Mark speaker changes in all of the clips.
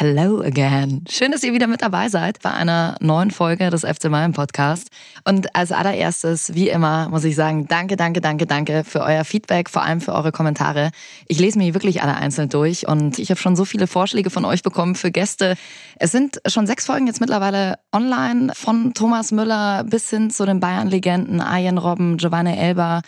Speaker 1: Hello again. Schön, dass ihr wieder mit dabei seid bei einer neuen Folge des FC Bayern Podcast. Und als allererstes, wie immer, muss ich sagen, danke, danke, danke, danke für euer Feedback, vor allem für eure Kommentare. Ich lese mir wirklich alle einzeln durch und ich habe schon so viele Vorschläge von euch bekommen für Gäste. Es sind schon sechs Folgen jetzt mittlerweile online, von Thomas Müller bis hin zu den Bayern-Legenden, Arjen Robben, Giovanni Elba.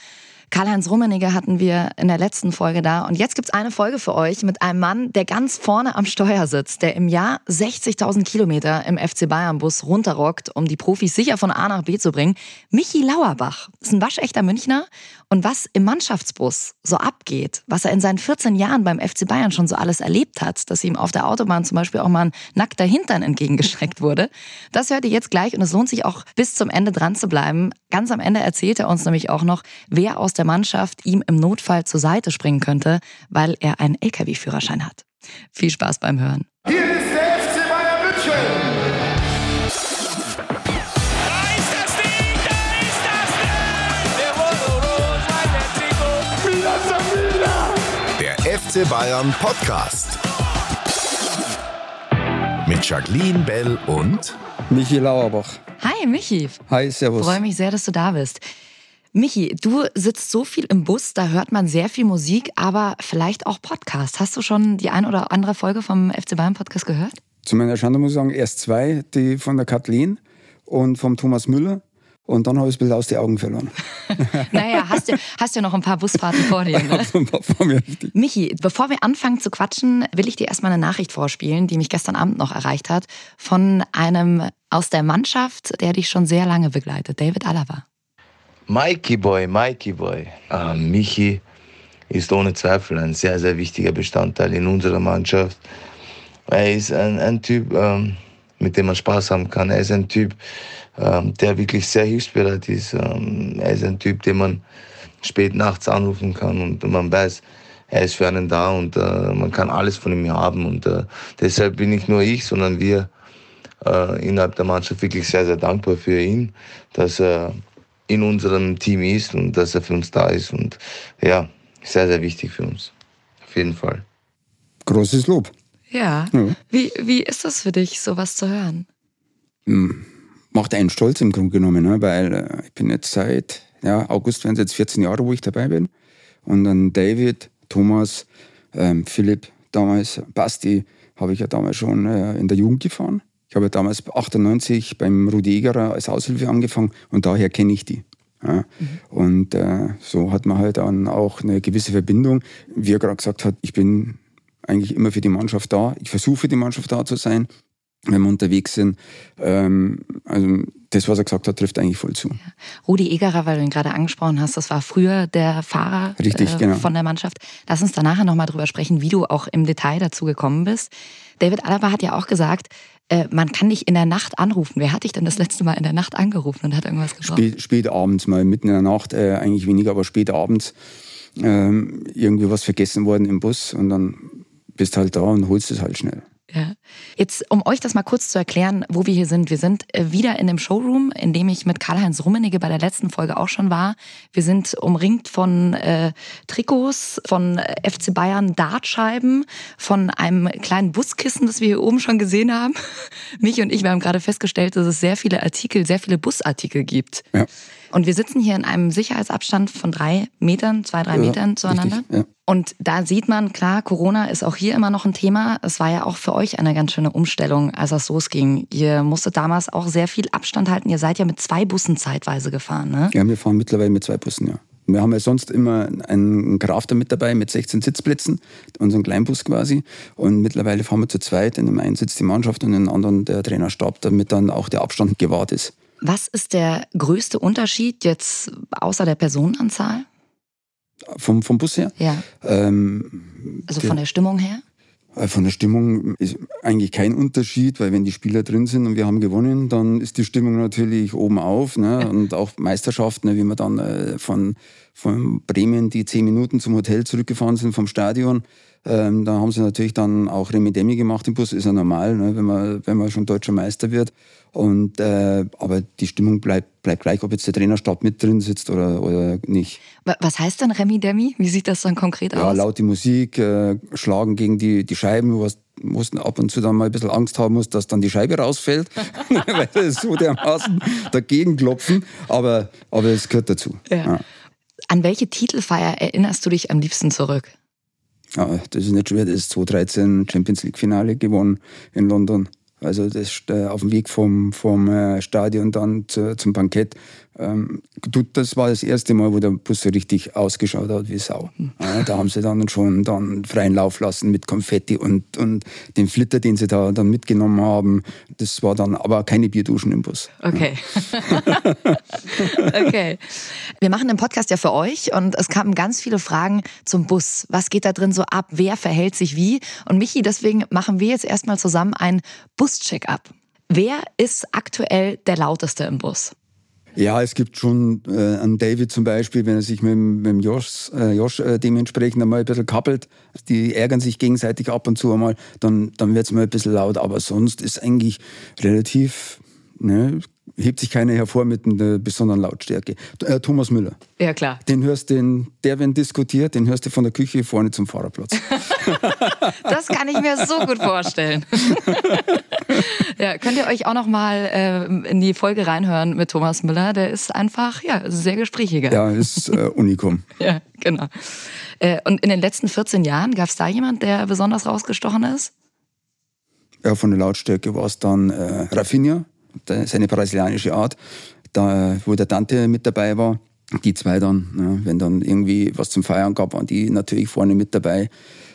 Speaker 1: Karl-Heinz Rummenigge hatten wir in der letzten Folge da. Und jetzt gibt's eine Folge für euch mit einem Mann, der ganz vorne am Steuer sitzt, der im Jahr 60.000 Kilometer im FC Bayern-Bus runterrockt, um die Profis sicher von A nach B zu bringen. Michi Lauerbach ist ein waschechter Münchner. Und was im Mannschaftsbus so abgeht, was er in seinen 14 Jahren beim FC Bayern schon so alles erlebt hat, dass ihm auf der Autobahn zum Beispiel auch mal ein nackter Hintern entgegengestreckt wurde, das hört ihr jetzt gleich und es lohnt sich auch bis zum Ende dran zu bleiben. Ganz am Ende erzählt er uns nämlich auch noch, wer aus der Mannschaft ihm im Notfall zur Seite springen könnte, weil er einen Lkw-Führerschein hat. Viel Spaß beim Hören.
Speaker 2: Hier ist der FC Bayern München.
Speaker 3: FC Bayern Podcast. Mit Jacqueline Bell und
Speaker 4: Michi Lauerbach.
Speaker 1: Hi Michi.
Speaker 4: Hi, servus.
Speaker 1: Freue mich sehr, dass du da bist. Michi, du sitzt so viel im Bus, da hört man sehr viel Musik, aber vielleicht auch Podcast. Hast du schon die ein oder andere Folge vom FC Bayern Podcast gehört?
Speaker 4: Zu meiner Schande muss ich sagen, erst zwei, die von der Kathleen und vom Thomas Müller. Und dann habe ich es ein bisschen aus den Augen verloren.
Speaker 1: naja, hast du, hast ja noch ein paar Busfahrten vor dir. Ne?
Speaker 4: vor mir.
Speaker 1: Michi, bevor wir anfangen zu quatschen, will ich dir erstmal eine Nachricht vorspielen, die mich gestern Abend noch erreicht hat, von einem aus der Mannschaft, der dich schon sehr lange begleitet, David Alaba.
Speaker 5: Mikey Boy, Mikey Boy. Äh, Michi ist ohne Zweifel ein sehr, sehr wichtiger Bestandteil in unserer Mannschaft. Er ist ein, ein Typ, ähm, mit dem man Spaß haben kann. Er ist ein Typ, ähm, der wirklich sehr hilfsbereit ist. Ähm, er ist ein Typ, den man spät nachts anrufen kann und man weiß, er ist für einen da und äh, man kann alles von ihm haben. Und äh, deshalb bin nicht nur ich, sondern wir äh, innerhalb der Mannschaft wirklich sehr, sehr dankbar für ihn, dass er in unserem Team ist und dass er für uns da ist. Und ja, sehr, sehr wichtig für uns. Auf jeden Fall.
Speaker 4: Großes Lob.
Speaker 1: Ja. ja. Wie, wie ist das für dich, sowas zu hören?
Speaker 4: Hm, macht einen stolz im Grunde genommen, ne? weil äh, ich bin jetzt seit ja, August werden es jetzt 14 Jahre, wo ich dabei bin. Und dann David, Thomas, ähm, Philipp, damals Basti, habe ich ja damals schon äh, in der Jugend gefahren. Ich habe damals 98 beim Rudi Egerer als Aushilfe angefangen und daher kenne ich die. Ja. Mhm. Und äh, so hat man halt dann auch eine gewisse Verbindung. Wie er gerade gesagt hat, ich bin eigentlich immer für die Mannschaft da. Ich versuche für die Mannschaft da zu sein, wenn wir unterwegs sind. Ähm, also das, was er gesagt hat, trifft eigentlich voll zu. Ja.
Speaker 1: Rudi Egerer, weil du ihn gerade angesprochen hast, das war früher der Fahrer
Speaker 4: Richtig,
Speaker 1: äh,
Speaker 4: genau.
Speaker 1: von der Mannschaft. Lass uns da nachher nochmal drüber sprechen, wie du auch im Detail dazu gekommen bist. David Alaba hat ja auch gesagt, äh, man kann nicht in der Nacht anrufen. Wer hat dich denn das letzte Mal in der Nacht angerufen und hat irgendwas gebraucht?
Speaker 4: Spät, spät abends, mal mitten in der Nacht, äh, eigentlich weniger, aber spät abends ähm, irgendwie was vergessen worden im Bus und dann bist halt da und holst es halt schnell.
Speaker 1: Ja. Jetzt, um euch das mal kurz zu erklären, wo wir hier sind. Wir sind äh, wieder in dem Showroom, in dem ich mit Karl-Heinz Rummenigge bei der letzten Folge auch schon war. Wir sind umringt von äh, Trikots, von äh, FC Bayern Dartscheiben, von einem kleinen Buskissen, das wir hier oben schon gesehen haben. Mich und ich, wir haben gerade festgestellt, dass es sehr viele Artikel, sehr viele Busartikel gibt. Ja. Und wir sitzen hier in einem Sicherheitsabstand von drei Metern, zwei, drei ja, Metern zueinander. Richtig, ja. Und da sieht man, klar, Corona ist auch hier immer noch ein Thema. Es war ja auch für euch eine ganz schöne Umstellung, als das losging. Ihr musstet damals auch sehr viel Abstand halten. Ihr seid ja mit zwei Bussen zeitweise gefahren, ne?
Speaker 4: Ja, wir fahren mittlerweile mit zwei Bussen, ja. Wir haben ja sonst immer einen Crafter mit dabei mit 16 Sitzplätzen, unseren Kleinbus quasi. Und mittlerweile fahren wir zu zweit. In dem einen sitzt die Mannschaft und in dem anderen der Trainerstab, damit dann auch der Abstand gewahrt ist.
Speaker 1: Was ist der größte Unterschied jetzt außer der Personenanzahl?
Speaker 4: Vom, vom Bus her?
Speaker 1: Ja. Ähm, also von der Stimmung her?
Speaker 4: Äh, von der Stimmung ist eigentlich kein Unterschied, weil wenn die Spieler drin sind und wir haben gewonnen, dann ist die Stimmung natürlich oben auf. Ne? Und auch Meisterschaften, ne? wie wir dann äh, von, von Bremen die zehn Minuten zum Hotel zurückgefahren sind vom Stadion, Ähm, da haben sie natürlich dann auch Remi Demi gemacht im Bus, ist ja normal, ne, wenn, man, wenn man schon deutscher Meister wird. Und, äh, aber die Stimmung bleibt, bleibt gleich, ob jetzt der Trainerstab mit drin sitzt oder, oder nicht.
Speaker 1: Was heißt denn Remi Demi? Wie sieht das dann konkret
Speaker 4: ja,
Speaker 1: aus?
Speaker 4: Ja, laute Musik, äh, schlagen gegen die, die Scheiben, was mussten ab und zu dann mal ein bisschen Angst haben muss, dass dann die Scheibe rausfällt, weil das so dermaßen dagegen klopfen. Aber, aber es gehört dazu.
Speaker 1: Ja. Ja. An welche Titelfeier erinnerst du dich am liebsten zurück?
Speaker 4: Ja, das ist nicht schwer. Das ist 2013 Champions League Finale gewonnen in London. Also das äh, auf dem Weg vom, vom äh, Stadion dann zu, zum Bankett. Ähm, das war das erste Mal, wo der Bus so richtig ausgeschaut hat wie Sau. Ja, da haben sie dann schon dann freien Lauf lassen mit Konfetti und, und den Flitter, den sie da dann mitgenommen haben. Das war dann aber keine Bierduschen im Bus.
Speaker 1: Okay. Ja. okay. Wir machen den Podcast ja für euch und es kamen ganz viele Fragen zum Bus. Was geht da drin so ab? Wer verhält sich wie? Und Michi, deswegen machen wir jetzt erstmal zusammen ein Bus-Check-up. Wer ist aktuell der lauteste im Bus?
Speaker 4: Ja, es gibt schon äh, einen David zum Beispiel, wenn er sich mit, mit dem Josh, äh, Josh äh, dementsprechend einmal ein bisschen kappelt, die ärgern sich gegenseitig ab und zu einmal, dann, dann wird es mal ein bisschen laut. Aber sonst ist eigentlich relativ, ne, hebt sich keiner hervor mit einer besonderen Lautstärke. Äh, Thomas Müller.
Speaker 1: Ja, klar.
Speaker 4: Den hörst du, der, wenn diskutiert, den hörst du von der Küche vorne zum Fahrerplatz.
Speaker 1: das kann ich mir so gut vorstellen. ja, könnt ihr euch auch noch mal äh, in die Folge reinhören mit Thomas Müller? Der ist einfach ja sehr gesprächiger.
Speaker 4: Ja, ist äh, Unikum.
Speaker 1: ja, genau. Äh, und in den letzten 14 Jahren gab es da jemand, der besonders rausgestochen ist?
Speaker 4: Ja, von der Lautstärke war es dann äh, Rafinha, seine brasilianische Art, da, wo der Dante mit dabei war. Die zwei dann, ja, wenn dann irgendwie was zum Feiern gab, waren die natürlich vorne mit dabei.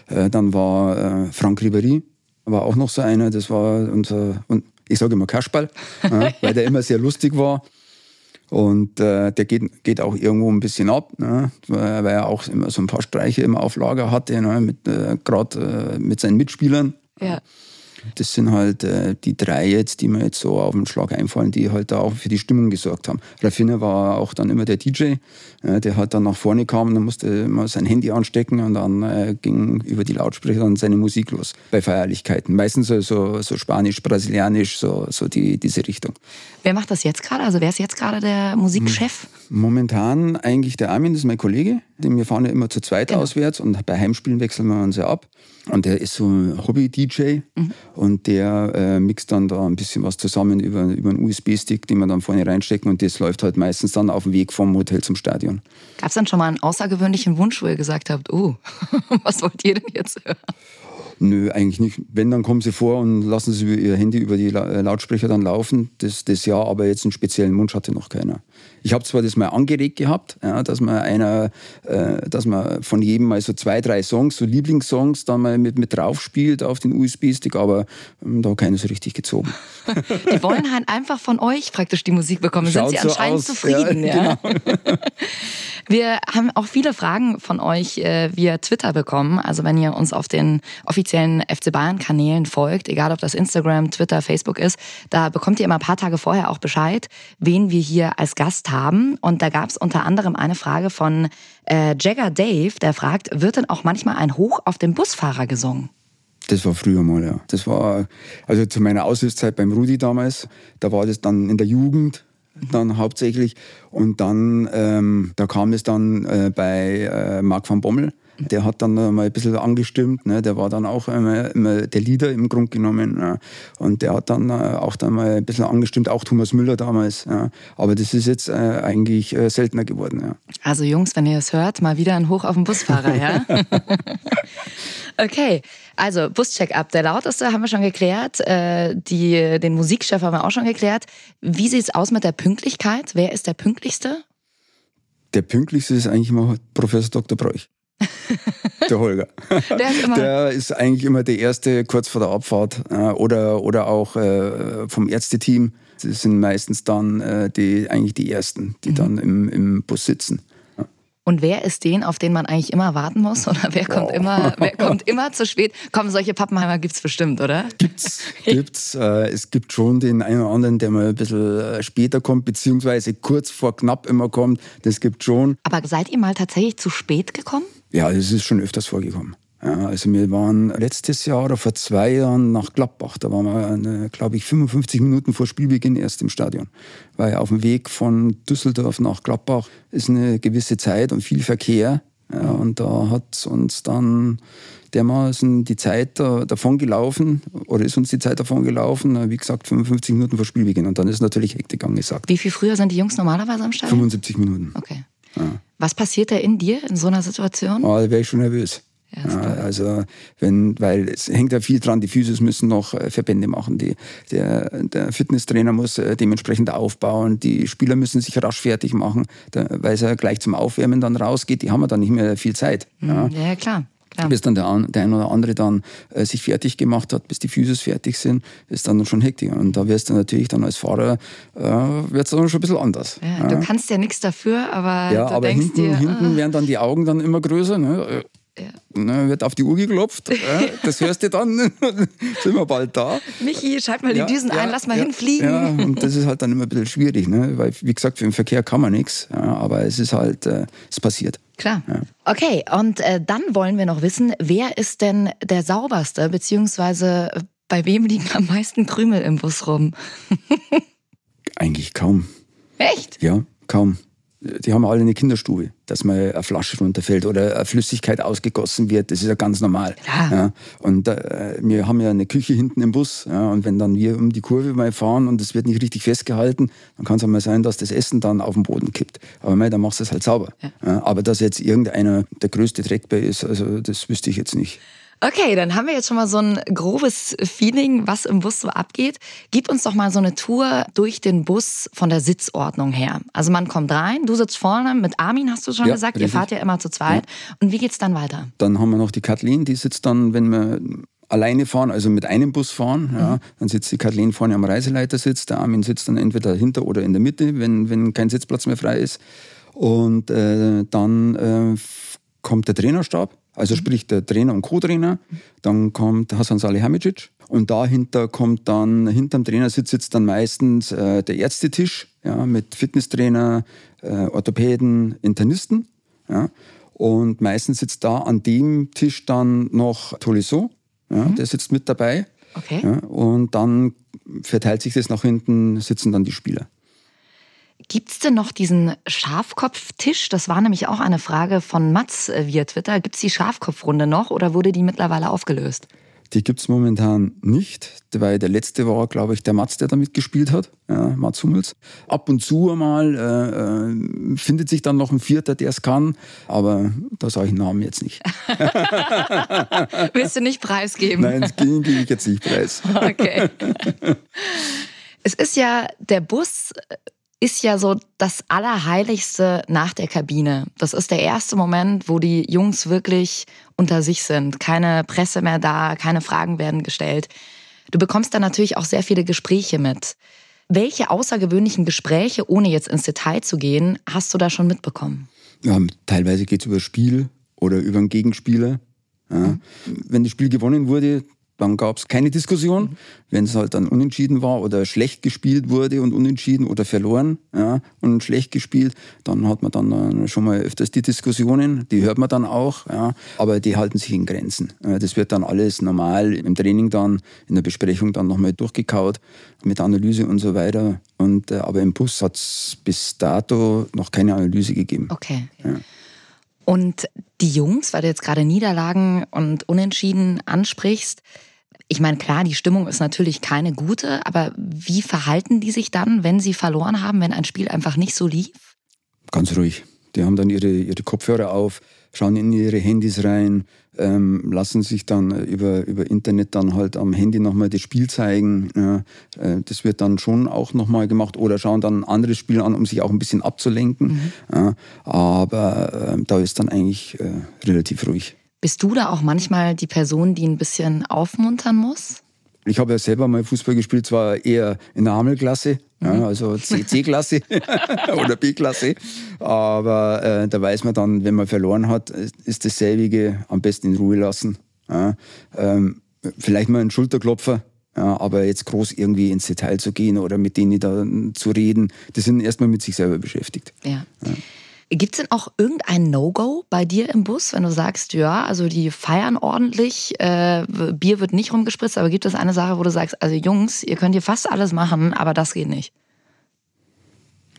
Speaker 4: Äh, dann war äh, Frank Ribéry, war auch noch so einer, das war unser, und ich sage immer Kasperl, ja, weil der immer sehr lustig war. Und äh, der geht, geht auch irgendwo ein bisschen ab, ne, weil er auch immer so ein paar Streiche immer auf Lager hatte, ne, äh, gerade äh, mit seinen Mitspielern.
Speaker 1: Ja.
Speaker 4: Das sind halt äh, die drei jetzt, die mir jetzt so auf den Schlag einfallen, die halt da auch für die Stimmung gesorgt haben. Raffine war auch dann immer der DJ, äh, der halt dann nach vorne kam, dann musste immer sein Handy anstecken und dann äh, ging über die Lautsprecher dann seine Musik los bei Feierlichkeiten. Meistens so, so, so Spanisch, Brasilianisch, so, so die, diese Richtung.
Speaker 1: Wer macht das jetzt gerade? Also wer ist jetzt gerade der Musikchef?
Speaker 4: Momentan eigentlich der Armin, das ist mein Kollege. Wir fahren ja immer zu zweit genau. auswärts und bei Heimspielen wechseln wir uns ja ab. Und der ist so ein Hobby-DJ mhm. Und der äh, mixt dann da ein bisschen was zusammen über, über einen USB-Stick, den wir dann vorne reinstecken und das läuft halt meistens dann auf dem Weg vom Hotel zum Stadion.
Speaker 1: Gab es dann schon mal einen außergewöhnlichen Wunsch, wo ihr gesagt habt, oh, was wollt ihr denn jetzt hören?
Speaker 4: Nö, eigentlich nicht. Wenn, dann kommen sie vor und lassen sie ihr Handy über die äh, Lautsprecher dann laufen. Das, das ja, aber jetzt einen speziellen Wunsch hatte noch keiner. Ich habe zwar das mal angeregt gehabt, ja, dass man einer, äh, dass man von jedem mal so zwei, drei Songs, so Lieblingssongs, dann mal mit, mit drauf spielt auf den USB-Stick, aber ähm, da keiner so richtig gezogen.
Speaker 1: Die wollen halt einfach von euch praktisch die Musik bekommen. Schaut Sind sie so anscheinend aus. zufrieden? Ja, ja? Genau. Wir haben auch viele Fragen von euch äh, via Twitter bekommen. Also wenn ihr uns auf den offiziellen FC Bayern Kanälen folgt, egal ob das Instagram, Twitter, Facebook ist, da bekommt ihr immer ein paar Tage vorher auch Bescheid, wen wir hier als Gast haben. Und da gab es unter anderem eine Frage von äh, Jagger Dave, der fragt, wird denn auch manchmal ein Hoch auf den Busfahrer gesungen?
Speaker 4: Das war früher mal, ja. Das war, also zu meiner Aushilfszeit beim Rudi damals, da war das dann in der Jugend, dann hauptsächlich. Und dann, ähm, da kam es dann äh, bei äh, Marc van Bommel. Der hat dann mal ein bisschen angestimmt, ne? der war dann auch immer, immer der Leader im Grunde genommen. Ne? Und der hat dann äh, auch dann mal ein bisschen angestimmt, auch Thomas Müller damals. Ja? Aber das ist jetzt äh, eigentlich äh, seltener geworden. Ja.
Speaker 1: Also Jungs, wenn ihr es hört, mal wieder ein Hoch auf den Busfahrer, ja? okay. Also, Buscheck-up, der lauteste haben wir schon geklärt. Äh, die, den Musikchef haben wir auch schon geklärt. Wie sieht es aus mit der Pünktlichkeit? Wer ist der pünktlichste?
Speaker 4: Der pünktlichste ist eigentlich immer Professor Dr. Bräuch. Der Holger. Der ist, immer der ist eigentlich immer der Erste kurz vor der Abfahrt äh, oder, oder auch äh, vom Ärzteteam. Das sind meistens dann äh, die, eigentlich die Ersten, die mhm. dann im, im Bus sitzen.
Speaker 1: Und wer ist den, auf den man eigentlich immer warten muss? Oder wer kommt, wow. immer, wer kommt immer zu spät? Komm, solche Pappenheimer gibt es bestimmt, oder?
Speaker 4: Gibt's, gibt's. Äh, es gibt schon den einen oder anderen, der mal ein bisschen später kommt, beziehungsweise kurz vor knapp immer kommt. Das gibt schon.
Speaker 1: Aber seid ihr mal tatsächlich zu spät gekommen?
Speaker 4: Ja, das ist schon öfters vorgekommen. Ja, also wir waren letztes Jahr oder vor zwei Jahren nach Gladbach. Da waren wir, glaube ich, 55 Minuten vor Spielbeginn erst im Stadion. Weil auf dem Weg von Düsseldorf nach Gladbach ist eine gewisse Zeit und viel Verkehr. Ja, und da hat uns dann dermaßen die Zeit davon gelaufen oder ist uns die Zeit davon gelaufen, wie gesagt, 55 Minuten vor Spielbeginn. Und dann ist natürlich Hektik angesagt.
Speaker 1: Wie viel früher sind die Jungs normalerweise am Stadion?
Speaker 4: 75 Minuten.
Speaker 1: Okay. Ja. Was passiert da in dir in so einer Situation?
Speaker 4: Oh, da wäre ich schon nervös. Ja, also wenn, weil es hängt ja viel dran, die Physios müssen noch äh, Verbände machen, die, der, der Fitnesstrainer muss äh, dementsprechend aufbauen, die Spieler müssen sich rasch fertig machen, da, weil es ja gleich zum Aufwärmen dann rausgeht, die haben ja dann nicht mehr viel Zeit.
Speaker 1: Mhm. Ja, ja klar.
Speaker 4: Klar. Bis dann der, der ein oder andere dann äh, sich fertig gemacht hat, bis die Physios fertig sind, ist dann schon Hektik. Und da wirst du natürlich dann als Fahrer, äh, wird es dann schon ein bisschen anders.
Speaker 1: Ja, ja. Du kannst ja nichts dafür, aber
Speaker 4: ja,
Speaker 1: du
Speaker 4: aber
Speaker 1: denkst
Speaker 4: hinten,
Speaker 1: dir,
Speaker 4: hinten
Speaker 1: ah.
Speaker 4: werden dann die Augen dann immer größer. Ne? Ja. Ne, wird auf die Uhr geklopft, das hörst du dann, sind wir bald da.
Speaker 1: Michi, schalt mal die
Speaker 4: Ja,
Speaker 1: Düsen
Speaker 4: ja,
Speaker 1: ein, lass mal hinfliegen.
Speaker 4: Ja, und das ist halt dann immer ein bisschen schwierig, ne? weil, wie gesagt, für den Verkehr kann man nichts, aber es ist halt, äh, es passiert.
Speaker 1: Klar. Okay, und äh, dann wollen wir noch wissen, wer ist denn der sauberste, beziehungsweise äh, bei wem liegen am meisten Krümel im Bus rum?
Speaker 4: Eigentlich kaum.
Speaker 1: Echt?
Speaker 4: Ja, kaum. Die haben alle eine Kinderstube, dass mal eine Flasche runterfällt oder eine Flüssigkeit ausgegossen wird. Das ist ja ganz normal.
Speaker 1: Ja.
Speaker 4: Ja. Und äh, wir haben ja eine Küche hinten im Bus. Ja. Und wenn dann wir um die Kurve mal fahren und es wird nicht richtig festgehalten, dann kann es auch mal sein, dass das Essen dann auf den Boden kippt. Aber mei, dann machst du es halt sauber. Ja. Aber dass jetzt irgendeiner der größte Dreck bei ist, also das wüsste ich jetzt nicht.
Speaker 1: Okay, dann haben wir jetzt schon mal so ein grobes Feeling, was im Bus so abgeht. Gib uns doch mal so eine Tour durch den Bus von der Sitzordnung her. Also man kommt rein, du sitzt vorne, mit Armin hast du schon
Speaker 4: Ja,
Speaker 1: gesagt, ihr
Speaker 4: richtig.
Speaker 1: fahrt ja immer zu zweit. Und wie geht's dann weiter?
Speaker 4: Dann haben wir noch die Kathleen, die sitzt dann, wenn wir alleine fahren, also mit einem Bus fahren, ja, dann sitzt die Kathleen vorne am Reiseleitersitz, der Armin sitzt dann entweder hinter oder in der Mitte, wenn, wenn kein Sitzplatz mehr frei ist. Und äh, dann äh, kommt der Trainerstab, also sprich der Trainer und Co-Trainer. Dann kommt Hasan Salihamidzic und dahinter kommt dann, hinterm Trainersitz sitzt dann meistens äh, der Ärztetisch ja, mit Fitnesstrainer, äh, Orthopäden, Internisten. Ja. Und meistens sitzt da an dem Tisch dann noch Tolisso, ja, der sitzt mit dabei.
Speaker 1: Okay.
Speaker 4: Ja, und dann verteilt sich das nach hinten, sitzen dann die Spieler.
Speaker 1: Gibt's denn noch diesen Schafkopftisch? Das war nämlich auch eine Frage von Mats äh, via Twitter. Gibt's die Schafkopfrunde noch oder wurde die mittlerweile aufgelöst?
Speaker 4: Die gibt es momentan nicht, weil der letzte war, glaube ich, der Mats, der damit gespielt hat, ja, Mats Hummels. Ab und zu einmal äh, äh, findet sich dann noch ein Vierter, der es kann, aber da sage ich den Namen jetzt nicht.
Speaker 1: Willst du nicht preisgeben?
Speaker 4: Nein, das gebe ich jetzt nicht preis.
Speaker 1: Okay. es ist ja, der Bus ist ja so das Allerheiligste nach der Kabine. Das ist der erste Moment, wo die Jungs wirklich unter sich sind. Keine Presse mehr da, keine Fragen werden gestellt. Du bekommst dann natürlich auch sehr viele Gespräche mit. Welche außergewöhnlichen Gespräche, ohne jetzt ins Detail zu gehen, hast du da schon mitbekommen?
Speaker 4: Ja, teilweise geht es über Spiel oder über einen Gegenspieler. Ja. Wenn das Spiel gewonnen wurde, dann gab es keine Diskussion. Wenn es halt dann unentschieden war oder schlecht gespielt wurde und unentschieden oder verloren ja, und schlecht gespielt, dann hat man dann äh, schon mal öfters die Diskussionen. Die hört man dann auch, ja, aber die halten sich in Grenzen. Das wird dann alles normal im Training dann, in der Besprechung dann nochmal durchgekaut mit Analyse und so weiter. Und, äh, aber im Bus hat es bis dato noch keine Analyse gegeben.
Speaker 1: Okay. Und die Jungs, weil du jetzt gerade Niederlagen und Unentschieden ansprichst, ich meine, klar, die Stimmung ist natürlich keine gute, aber wie verhalten die sich dann, wenn sie verloren haben, wenn ein Spiel einfach nicht so lief?
Speaker 4: Ganz ruhig. Die haben dann ihre, ihre Kopfhörer auf, schauen in ihre Handys rein, ähm, lassen sich dann über, über Internet dann halt am Handy nochmal das Spiel zeigen. Ja, äh, das wird dann schon auch nochmal gemacht oder schauen dann ein anderes Spiel an, um sich auch ein bisschen abzulenken. Ja, aber äh, da ist dann eigentlich äh, relativ ruhig.
Speaker 1: Bist du da auch manchmal die Person, die ein bisschen aufmuntern muss?
Speaker 4: Ich habe ja selber mal Fußball gespielt, zwar eher in der Hammelklasse, ja, also C-Klasse oder B-Klasse. Aber äh, da weiß man dann, wenn man verloren hat, ist dasselbige am besten in Ruhe lassen. Ja, ähm, vielleicht mal einen Schulterklopfer, ja, aber jetzt groß irgendwie ins Detail zu gehen oder mit denen da zu reden, die sind erstmal mit sich selber beschäftigt.
Speaker 1: Ja. Gibt es denn auch irgendein No-Go bei dir im Bus, wenn du sagst, ja, also die feiern ordentlich, äh, Bier wird nicht rumgespritzt, aber gibt es eine Sache, wo du sagst, also Jungs, ihr könnt hier fast alles machen, aber das geht nicht?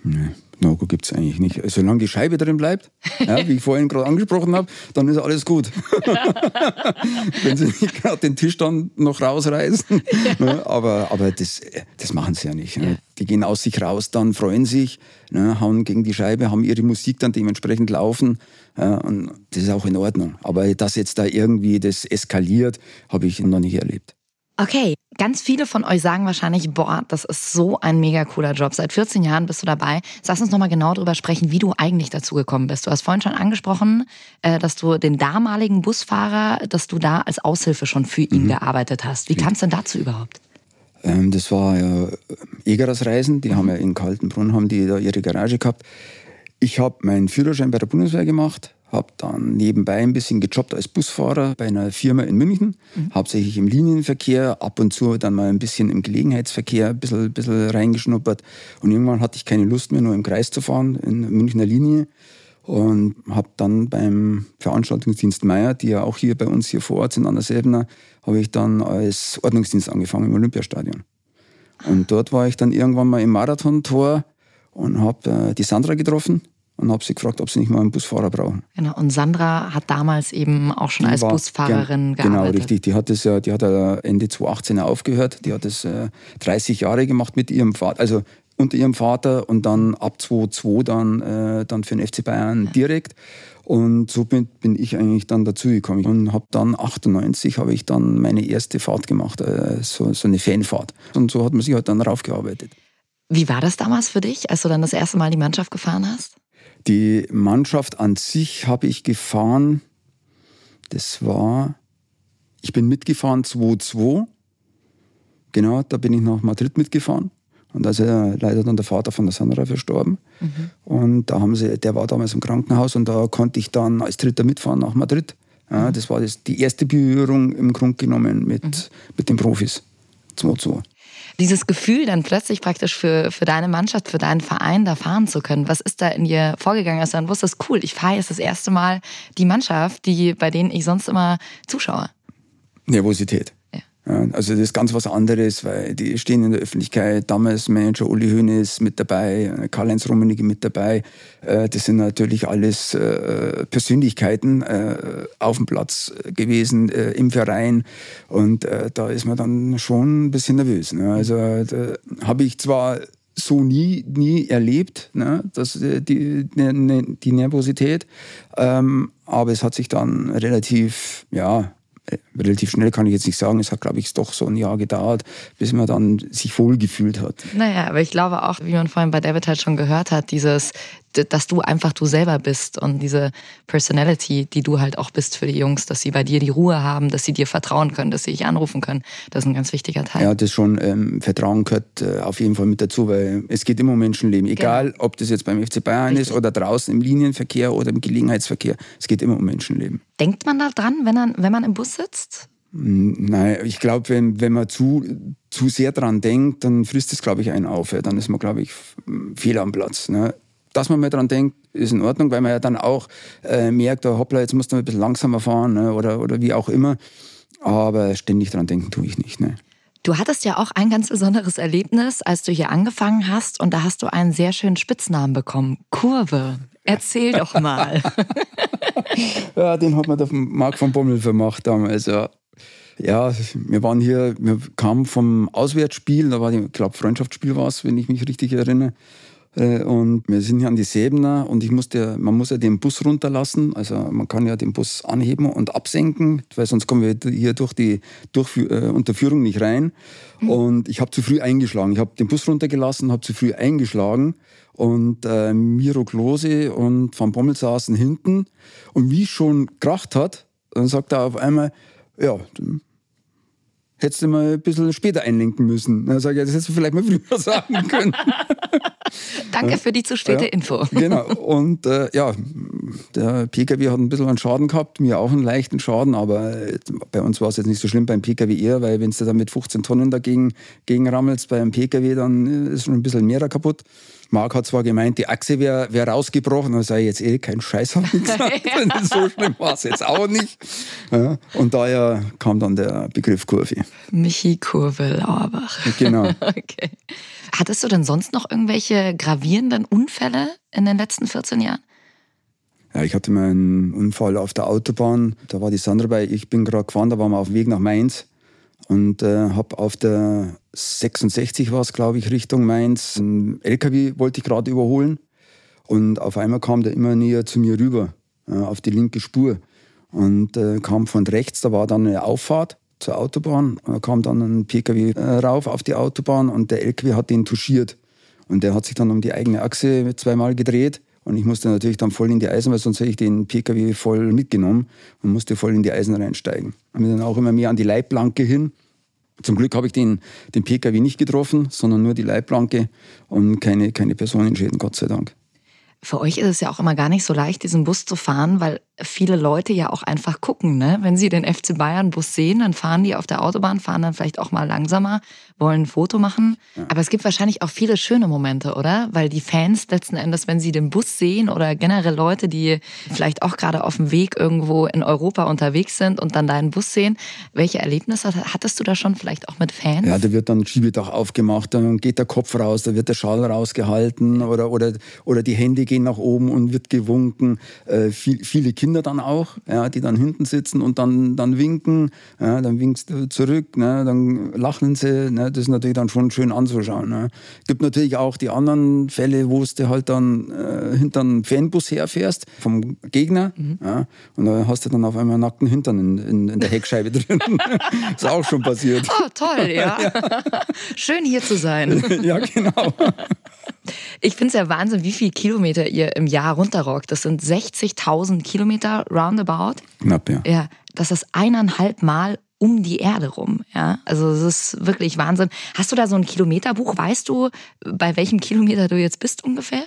Speaker 4: Nee, No-Go gibt es eigentlich nicht. Solange die Scheibe drin bleibt, ja, wie ich vorhin gerade angesprochen habe, dann ist alles gut. Wenn sie nicht gerade den Tisch dann noch rausreißen. Ja. Aber aber das, das machen sie ja nicht. Ne? Die gehen aus sich raus, dann freuen sich, ne, hauen gegen die Scheibe, haben ihre Musik dann dementsprechend laufen. Ja, und das ist auch in Ordnung. Aber dass jetzt da irgendwie das eskaliert, habe ich noch nicht erlebt.
Speaker 1: Okay, ganz viele von euch sagen wahrscheinlich, boah, das ist so ein mega cooler Job. Seit 14 Jahren bist du dabei. Lass uns nochmal genau darüber sprechen, wie du eigentlich dazu gekommen bist. Du hast vorhin schon angesprochen, äh, dass du den damaligen Busfahrer, dass du da als Aushilfe schon für ihn mhm. gearbeitet hast. Wie kam es denn dazu überhaupt?
Speaker 4: Ähm, das war ja Egeras Reisen, die mhm. haben ja in Kaltenbrunn haben die da ihre Garage gehabt. Ich habe meinen Führerschein bei der Bundeswehr gemacht, habe dann nebenbei ein bisschen gejobbt als Busfahrer bei einer Firma in München, mhm. hauptsächlich im Linienverkehr, ab und zu dann mal ein bisschen im Gelegenheitsverkehr, ein bisschen, bisschen reingeschnuppert. Und irgendwann hatte ich keine Lust mehr, nur im Kreis zu fahren, in Münchner Linie. Und habe dann beim Veranstaltungsdienst Meier, die ja auch hier bei uns hier vor Ort sind, an der Selbener, habe ich dann als Ordnungsdienst angefangen im Olympiastadion. Und dort war ich dann irgendwann mal im Marathontor und habe äh, die Sandra getroffen und habe sie gefragt, ob sie nicht mal einen Busfahrer brauchen.
Speaker 1: Genau, und Sandra hat damals eben auch schon die als war, Busfahrerin
Speaker 4: gen,
Speaker 1: gearbeitet.
Speaker 4: Genau, richtig. Die hat ja, die hat ja Ende 2018 aufgehört. Die hat das äh, 30 Jahre gemacht mit ihrem Vater, also unter ihrem Vater und dann ab 2002 dann, äh, dann für den FC Bayern ja. direkt. Und so bin, bin ich eigentlich dann dazugekommen und habe dann 98 habe ich dann meine erste Fahrt gemacht, äh, so, so eine Fanfahrt. Und so hat man sich halt dann raufgearbeitet.
Speaker 1: Wie war das damals für dich, als du dann das erste Mal die Mannschaft gefahren hast?
Speaker 4: Die Mannschaft an sich habe ich gefahren, das war, ich bin mitgefahren 2-2. Genau, da bin ich nach Madrid mitgefahren. Und da ist ja leider dann der Vater von der Sandra verstorben. Mhm. Und da haben sie, der war damals im Krankenhaus und da konnte ich dann als Dritter mitfahren nach Madrid. Ja, mhm. Das war das, die erste Berührung im Grunde genommen mit, mhm. mit den Profis. 2-2
Speaker 1: dieses Gefühl dann plötzlich praktisch für, für deine Mannschaft, für deinen Verein da fahren zu können, was ist da in dir vorgegangen, als du dann wusstest, cool, ich fahre jetzt das erste Mal die Mannschaft, die, bei denen ich sonst immer zuschaue?
Speaker 4: Nervosität. Ja, also das ist ganz was anderes, weil die stehen in der Öffentlichkeit. Damals Manager Uli Hoeneß mit dabei, Karl-Heinz Rummenigge mit dabei. Äh, das sind natürlich alles äh, Persönlichkeiten äh, auf dem Platz gewesen, im Verein. Und da ist man dann schon ein bisschen nervös. Ne? Also habe ich zwar so nie, nie erlebt, ne, dass die, ne, ne, die Nervosität. Ähm, aber es hat sich dann relativ, ja, äh, relativ schnell kann ich jetzt nicht sagen, es hat, glaube ich, doch so ein Jahr gedauert, bis man dann sich wohlgefühlt hat.
Speaker 1: Naja, aber ich glaube auch, wie man vorhin bei David halt schon gehört hat, dieses, dass du einfach du selber bist und diese Personality, die du halt auch bist für die Jungs, dass sie bei dir die Ruhe haben, dass sie dir vertrauen können, dass sie dich anrufen können, das ist ein ganz wichtiger Teil.
Speaker 4: Ja, das schon, ähm, Vertrauen gehört äh, auf jeden Fall mit dazu, weil es geht immer um Menschenleben, genau. egal genau. ob das jetzt beim FC Bayern Richtig. ist oder draußen im Linienverkehr oder im Gelegenheitsverkehr, es geht immer um Menschenleben.
Speaker 1: Denkt man da dran, wenn, man, wenn man im Bus sitzt?
Speaker 4: Nein, ich glaube, wenn, wenn man zu, zu sehr dran denkt, dann frisst es, glaube ich, einen auf. Dann ist man, glaube ich, fehl am Platz. Ne? Dass man mal dran denkt, ist in Ordnung, weil man ja dann auch äh, merkt, oh, hoppla, jetzt musst du ein bisschen langsamer fahren ne? oder, oder wie auch immer. Aber ständig dran denken tue ich nicht. Ne?
Speaker 1: Du hattest ja auch ein ganz besonderes Erlebnis, als du hier angefangen hast und da hast du einen sehr schönen Spitznamen bekommen. Kurve. Erzähl doch mal.
Speaker 4: ja, den hat mir der Marc von Bommel vermacht damals, ja. Ja, wir waren hier, wir kamen vom Auswärtsspiel, da war, ich glaube, Freundschaftsspiel war es, wenn ich mich richtig erinnere. Äh, und wir sind hier an die Säbener und ich musste, man muss ja den Bus runterlassen. Also man kann ja den Bus anheben und absenken, weil sonst kommen wir hier durch die Durchführ äh, Unterführung nicht rein. Mhm. Und ich habe zu früh eingeschlagen. Ich habe den Bus runtergelassen, habe zu früh eingeschlagen. Und äh, Miro Klose und Van Bommel saßen hinten. Und wie es schon kracht hat, dann sagt er auf einmal, ja, hättest du mal ein bisschen später einlenken müssen. Dann sage ich, das hättest du vielleicht mal früher sagen können.
Speaker 1: Danke für die zu späte
Speaker 4: ja,
Speaker 1: Info.
Speaker 4: genau. Und äh, ja, der Pkw hat ein bisschen einen Schaden gehabt, mir auch einen leichten Schaden, aber bei uns war es jetzt nicht so schlimm beim Pkw eher, weil wenn du da mit 15 Tonnen dagegen gegen rammelst beim Pkw, dann ist schon ein bisschen mehr kaputt. Marc hat zwar gemeint, die Achse wäre wär rausgebrochen, dann sei jetzt eh kein Scheiß, habe ich gesagt. so schlimm war es jetzt auch nicht. Ja, und daher kam dann der Begriff Kurve.
Speaker 1: Michi Kurve Lauerbach.
Speaker 4: Genau.
Speaker 1: okay. Hattest du denn sonst noch irgendwelche gravierenden Unfälle in den letzten 14 Jahren?
Speaker 4: Ja, ich hatte mal einen Unfall auf der Autobahn. Da war die Sandra bei. Ich bin gerade gefahren, da waren wir auf dem Weg nach Mainz und äh, habe auf der 66 war es, glaube ich, Richtung Mainz. Ein LKW wollte ich gerade überholen und auf einmal kam der immer näher zu mir rüber, äh, auf die linke Spur und äh, kam von rechts. Da war dann eine Auffahrt zur Autobahn. Da kam dann ein PKW äh, rauf auf die Autobahn und der LKW hat den touchiert. Und der hat sich dann um die eigene Achse zweimal gedreht. Und ich musste natürlich dann voll in die Eisen, weil sonst hätte ich den PKW voll mitgenommen und musste voll in die Eisen reinsteigen. Und dann auch immer mehr an die Leitplanke hin. Zum Glück habe ich den, den PKW nicht getroffen, sondern nur die Leitplanke und keine, keine Personenschäden, Gott sei Dank.
Speaker 1: Für euch ist es ja auch immer gar nicht so leicht, diesen Bus zu fahren, weil viele Leute ja auch einfach gucken. Ne? Wenn sie den FC Bayern Bus sehen, dann fahren die auf der Autobahn, fahren dann vielleicht auch mal langsamer, wollen ein Foto machen. Ja. Aber es gibt wahrscheinlich auch viele schöne Momente, oder? Weil die Fans letzten Endes, wenn sie den Bus sehen oder generell Leute, die vielleicht auch gerade auf dem Weg irgendwo in Europa unterwegs sind und dann deinen Bus sehen, welche Erlebnisse hattest du da schon vielleicht auch mit Fans?
Speaker 4: Ja, da wird dann ein Schiebedach aufgemacht, dann geht der Kopf raus, da wird der Schall rausgehalten oder, oder, oder die Hände gehen nach oben und wird gewunken. Äh, viel, viele Kinder Kinder dann auch, ja, die dann hinten sitzen und dann, dann winken, ja, dann winkst du zurück, ne, dann lachen sie, ne, das ist natürlich dann schon schön anzuschauen. Ne. Gibt natürlich auch die anderen Fälle, wo du halt dann äh, hinter einem Fanbus herfährst vom Gegner mhm. ja, und da hast du dann auf einmal nackten Hintern in, in, in der Heckscheibe drin. ist auch schon passiert.
Speaker 1: Oh, toll, ja. ja. Schön hier zu sein.
Speaker 4: ja, genau.
Speaker 1: Ich finde es ja Wahnsinn, wie viele Kilometer ihr im Jahr runterrockt. Das sind 60.000 Kilometer roundabout.
Speaker 4: Knapp, ja.
Speaker 1: Ja, das ist eineinhalb Mal um die Erde rum. Ja, also es ist wirklich Wahnsinn. Hast du da so ein Kilometerbuch? Weißt du, bei welchem Kilometer du jetzt bist ungefähr?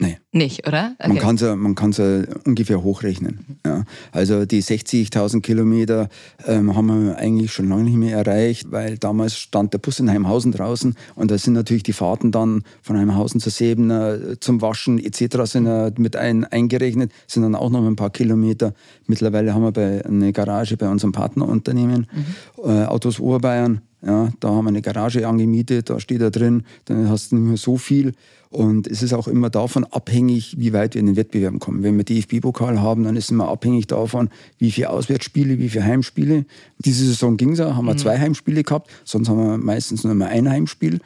Speaker 4: Nee.
Speaker 1: Nicht, oder?
Speaker 4: Okay. Man kann es ja, man kann's ja ungefähr hochrechnen. Ja. Also die 60.000 Kilometer ähm, haben wir eigentlich schon lange nicht mehr erreicht, weil damals stand der Bus in Heimhausen draußen und da sind natürlich die Fahrten dann von Heimhausen zur Sebener zum Waschen etc. sind mit ein, eingerechnet, sind dann auch noch ein paar Kilometer. Mittlerweile haben wir bei, eine Garage bei unserem Partnerunternehmen, mhm. äh, Autos Oberbayern, ja, da haben wir eine Garage angemietet, da steht er drin, dann hast du nicht mehr so viel. Und es ist auch immer davon abhängig, wie weit wir in den Wettbewerben kommen. Wenn wir DFB-Pokal haben, dann ist es immer abhängig davon, wie viele Auswärtsspiele, wie viele Heimspiele. Diese Saison ging es auch, haben wir mhm. zwei Heimspiele gehabt, sonst haben wir meistens nur mal ein Heimspiel.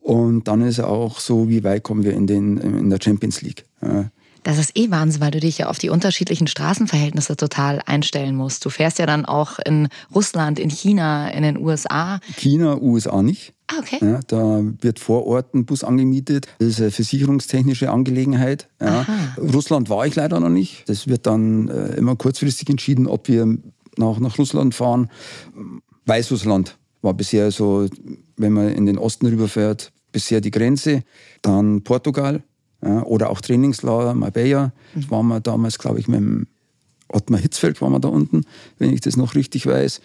Speaker 4: Und dann ist es auch so, wie weit kommen wir in, den, in der Champions League. Ja.
Speaker 1: Das ist eh Wahnsinn, weil du dich ja auf die unterschiedlichen Straßenverhältnisse total einstellen musst. Du fährst ja dann auch in Russland, in China, in den USA.
Speaker 4: China, USA nicht.
Speaker 1: Ah, okay.
Speaker 4: Ja, da wird vor Ort ein Bus angemietet. Das ist eine versicherungstechnische Angelegenheit. Ja. Russland war ich leider noch nicht. Das wird dann äh, immer kurzfristig entschieden, ob wir nach, nach Russland fahren. Weißrussland war bisher so, wenn man in den Osten rüberfährt, bisher die Grenze. Dann Portugal ja, oder auch Trainingslager, Marbella. Das waren wir damals, glaube ich, mit dem Ottmar Hitzfeld waren wir da unten, wenn ich das noch richtig weiß.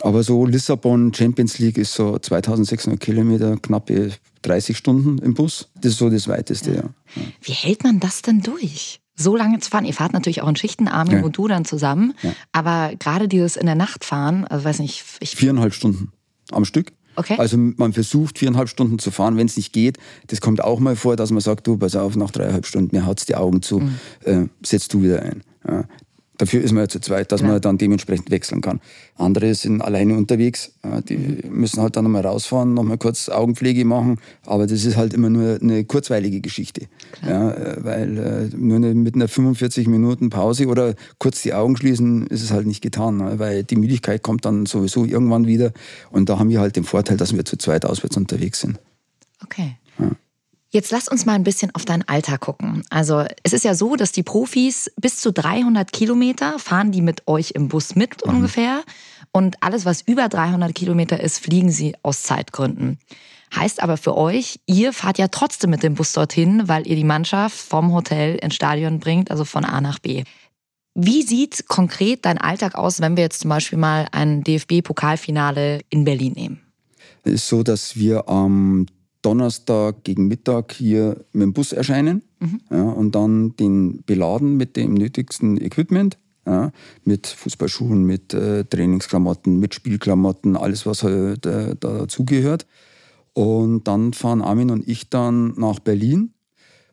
Speaker 4: Aber so Lissabon Champions League ist so 2600 Kilometer, knappe 30 Stunden im Bus. Das ist so das Weiteste, ja. ja.
Speaker 1: Wie hält man das denn durch? So lange zu fahren. Ihr fahrt natürlich auch in Schichten, Armin ja. und du dann zusammen. Aber gerade dieses in der Nacht fahren, also weiß nicht.
Speaker 4: Ich Viereinhalb Stunden am Stück.
Speaker 1: Okay.
Speaker 4: Also man versucht viereinhalb Stunden zu fahren, wenn es nicht geht. Das kommt auch mal vor, dass man sagt, du, pass auf, nach dreieinhalb Stunden, mir haut's die Augen zu, mhm. äh, setzt du wieder ein. Ja. Dafür ist man ja zu zweit, dass ja. man dann dementsprechend wechseln kann. Andere sind alleine unterwegs, die müssen halt dann nochmal rausfahren, nochmal kurz Augenpflege machen, aber das ist halt immer nur eine kurzweilige Geschichte. Ja, äh, weil äh, nur mit einer 45 Minuten Pause oder kurz die Augen schließen ist es halt nicht getan, ne? weil die Müdigkeit kommt dann sowieso irgendwann wieder und da haben wir halt den Vorteil, dass wir zu zweit auswärts unterwegs sind.
Speaker 1: Okay. Ja. Jetzt lass uns mal ein bisschen auf dein Alter gucken. Also es ist ja so, dass die Profis bis zu 300 Kilometer fahren die mit euch im Bus mit mhm. ungefähr. Und alles, was über 300 Kilometer ist, fliegen sie aus Zeitgründen. Heißt aber für euch, ihr fahrt ja trotzdem mit dem Bus dorthin, weil ihr die Mannschaft vom Hotel ins Stadion bringt, also von A nach B. Wie sieht konkret dein Alltag aus, wenn wir jetzt zum Beispiel mal ein DFB-Pokalfinale in Berlin nehmen?
Speaker 4: Es ist so, dass wir am Donnerstag gegen Mittag hier mit dem Bus erscheinen mhm. ja, und dann den beladen mit dem nötigsten Equipment. Ja, mit Fußballschuhen, mit äh, Trainingsklamotten, mit Spielklamotten, alles, was halt äh, dazugehört. Und dann fahren Armin und ich dann nach Berlin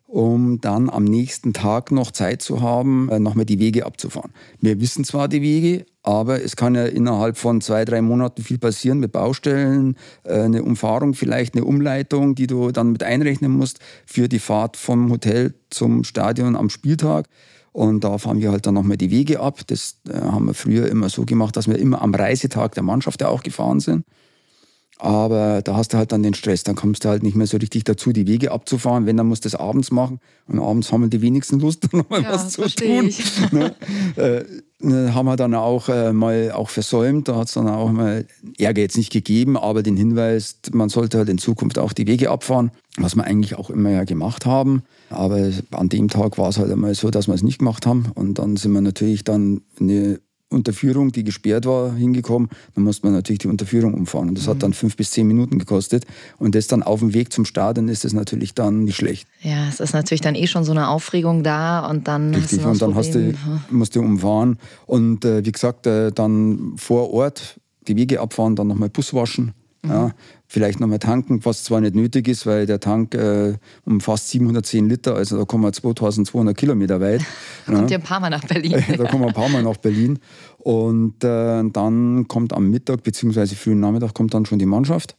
Speaker 4: um dann am nächsten Tag noch Zeit zu haben, äh, nochmal die Wege abzufahren. Wir wissen zwar die Wege, aber es kann ja innerhalb von zwei, drei Monaten viel passieren mit Baustellen, äh, eine Umfahrung vielleicht, eine Umleitung, die du dann mit einrechnen musst für die Fahrt vom Hotel zum Stadion am Spieltag. Und da fahren wir halt dann nochmal die Wege ab. Das äh, haben wir früher immer so gemacht, dass wir immer am Reisetag der Mannschaft ja auch gefahren sind. Aber da hast du halt dann den Stress, dann kommst du halt nicht mehr so richtig dazu, die Wege abzufahren. Wenn, dann musst du das abends machen. Und abends haben wir die wenigsten Lust, noch mal ja, was zu tun. Ne? Äh, ne, haben wir dann auch äh, mal auch versäumt. Da hat es dann auch mal Ärger jetzt nicht gegeben, aber den Hinweis, man sollte halt in Zukunft auch die Wege abfahren, was wir eigentlich auch immer ja gemacht haben. Aber an dem Tag war es halt einmal so, dass wir es nicht gemacht haben. Und dann sind wir natürlich dann eine Unterführung, die gesperrt war, hingekommen. Dann musste man natürlich die Unterführung umfahren. Und das mhm. hat dann fünf bis zehn Minuten gekostet. Und das dann auf dem Weg zum Stadion ist das natürlich dann nicht schlecht.
Speaker 1: Ja, es ist natürlich dann eh schon so eine Aufregung da und dann
Speaker 4: Richtig, hast du und dann hast du, musst du umfahren. Und äh, wie gesagt, äh, dann vor Ort die Wege abfahren, dann nochmal Bus waschen. Mhm. Ja, vielleicht nochmal tanken, was zwar nicht nötig ist, weil der Tank äh, umfasst 710 Liter, also da kommen wir 2200 Kilometer weit.
Speaker 1: da kommt ihr ein paar Mal nach Berlin.
Speaker 4: da kommen wir ein paar Mal nach Berlin. Und äh, dann kommt am Mittag bzw. frühen Nachmittag kommt dann schon die Mannschaft.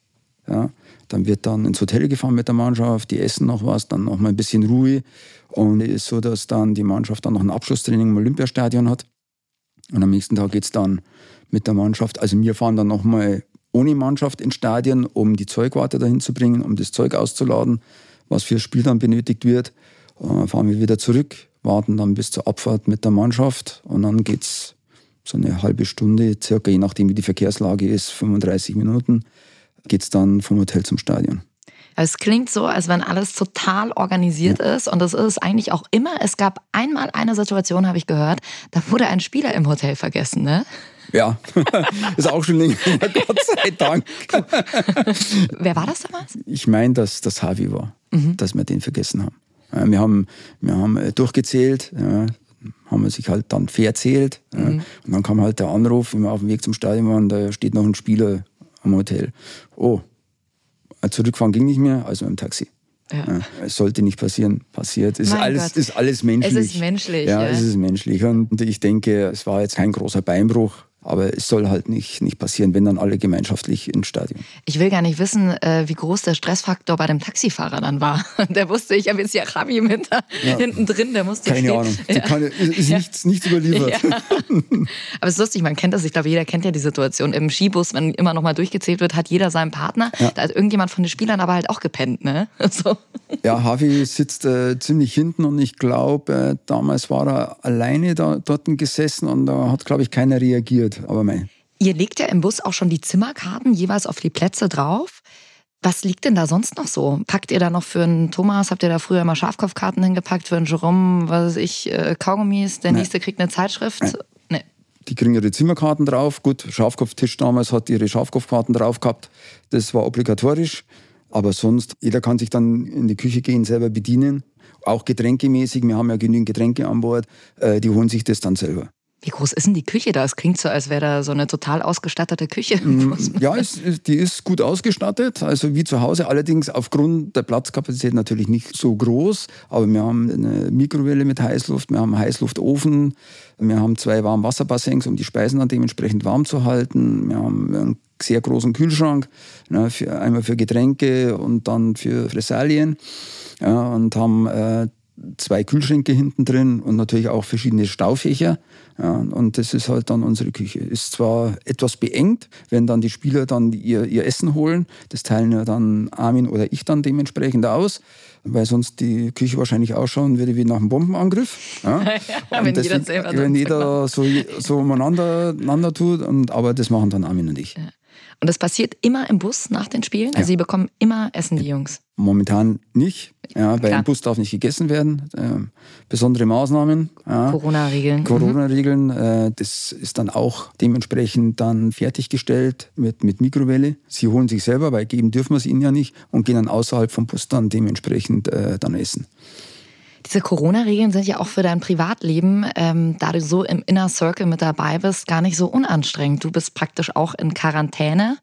Speaker 4: Ja. Dann wird dann ins Hotel gefahren mit der Mannschaft, die essen noch was, dann noch mal ein bisschen Ruhe. Und es ist so, dass dann die Mannschaft dann noch ein Abschlusstraining im Olympiastadion hat. Und am nächsten Tag geht es dann mit der Mannschaft. Also wir fahren dann nochmal ohne Mannschaft ins Stadion, um die Zeugwarte dahin zu bringen, um das Zeug auszuladen, was für Spiel dann benötigt wird. Dann fahren wir wieder zurück, warten dann bis zur Abfahrt mit der Mannschaft und dann geht es so eine halbe Stunde, circa je nachdem wie die Verkehrslage ist, 35 Minuten, geht es dann vom Hotel zum Stadion.
Speaker 1: Es klingt so, als wenn alles total organisiert ja. ist und das ist es eigentlich auch immer. Es gab einmal eine Situation, habe ich gehört, da wurde ein Spieler im Hotel vergessen, ne?
Speaker 4: Ja, ist auch schon länger, Gott sei Dank.
Speaker 1: Wer war das damals?
Speaker 4: Ich meine, dass das Harvey war, mhm. dass wir den vergessen haben. Wir haben, wir haben äh, durchgezählt, ja, haben wir sich halt dann verzählt. Mhm. Ja, und dann kam halt der Anruf, wenn wir auf dem Weg zum Stadion waren, da steht noch ein Spieler am Hotel. Oh, zurückfahren ging nicht mehr, also im Taxi. Ja. Ja, es sollte nicht passieren, passiert. Es ist alles, ist alles menschlich.
Speaker 1: Es ist menschlich.
Speaker 4: Ja, ja, es ist menschlich. Und ich denke, es war jetzt kein großer Beinbruch. Aber es soll halt nicht, nicht passieren, wenn dann alle gemeinschaftlich ins Stadion.
Speaker 1: Ich will gar nicht wissen, äh, wie groß der Stressfaktor bei dem Taxifahrer dann war. Der wusste, ich habe jetzt hier Rabi mit da ja. hinten drin, der musste
Speaker 4: Keine
Speaker 1: stehen.
Speaker 4: Ahnung, ja. kann, ist ja. nichts, nichts überliefert.
Speaker 1: Aber es ist lustig, man kennt das, ich glaube, jeder kennt ja die Situation. Im Skibus, wenn immer nochmal durchgezählt wird, hat jeder seinen Partner. Da hat irgendjemand von den Spielern aber halt auch gepennt. Ne? So.
Speaker 4: Ja, Havi sitzt äh, ziemlich hinten und ich glaube, äh, damals war er alleine da, dort gesessen und da hat, glaube ich, keiner reagiert aber mei.
Speaker 1: Ihr legt ja im Bus auch schon die Zimmerkarten jeweils auf die Plätze drauf. Was liegt denn da sonst noch so? Packt ihr da noch für einen Thomas, habt ihr da früher mal Schafkopfkarten hingepackt, für einen Jerome, was weiß ich, äh, Kaugummis, der nee. nächste kriegt eine Zeitschrift? Nee.
Speaker 4: nee. Die kriegen ihre Zimmerkarten drauf. Gut, Schafkopftisch damals hat ihre Schafkopfkarten drauf gehabt. Das war obligatorisch. Aber sonst, jeder kann sich dann in die Küche gehen, selber bedienen. Auch getränkemäßig. Wir haben ja genügend Getränke an Bord. Äh, die holen sich das dann selber.
Speaker 1: Wie groß ist denn die Küche da? Es klingt so, als wäre da so eine total ausgestattete Küche.
Speaker 4: Mm, ja, es, die ist gut ausgestattet, also wie zu Hause. Allerdings aufgrund der Platzkapazität natürlich nicht so groß. Aber wir haben eine Mikrowelle mit Heißluft, wir haben einen Heißluftofen, wir haben zwei Warmwasserbassins, um die Speisen dann dementsprechend warm zu halten. Wir haben einen sehr großen Kühlschrank, ne, für, einmal für Getränke und dann für Fressalien. Ja, und haben äh, zwei Kühlschränke hinten drin und natürlich auch verschiedene Staufächer. Ja, und das ist halt dann unsere Küche. Ist zwar etwas beengt, wenn dann die Spieler dann ihr, ihr Essen holen. Das teilen ja dann Armin oder ich dann dementsprechend aus, weil sonst die Küche wahrscheinlich ausschauen würde wie nach einem Bombenangriff. Ja.
Speaker 1: ja wenn jeder
Speaker 4: wenn jeder so, so umeinander, umeinander tut. Und, aber das machen dann Armin und ich.
Speaker 1: Und das passiert immer im Bus nach den Spielen? Also
Speaker 4: Ja.
Speaker 1: sie bekommen immer Essen, die Jungs.
Speaker 4: Momentan nicht, ja, weil
Speaker 1: Klar.
Speaker 4: im Bus darf nicht gegessen werden. Ähm, besondere Maßnahmen. Ja.
Speaker 1: Corona-Regeln. Mhm.
Speaker 4: Corona-Regeln, äh, das ist dann auch dementsprechend dann fertiggestellt mit, mit Mikrowelle. Sie holen sich selber, weil geben dürfen wir es ihnen ja nicht und gehen dann außerhalb vom Bus dann dementsprechend äh, dann essen.
Speaker 1: Diese Corona-Regeln sind ja auch für dein Privatleben, ähm, da du so im Inner Circle mit dabei bist, gar nicht so unanstrengend. Du bist praktisch auch in Quarantäne,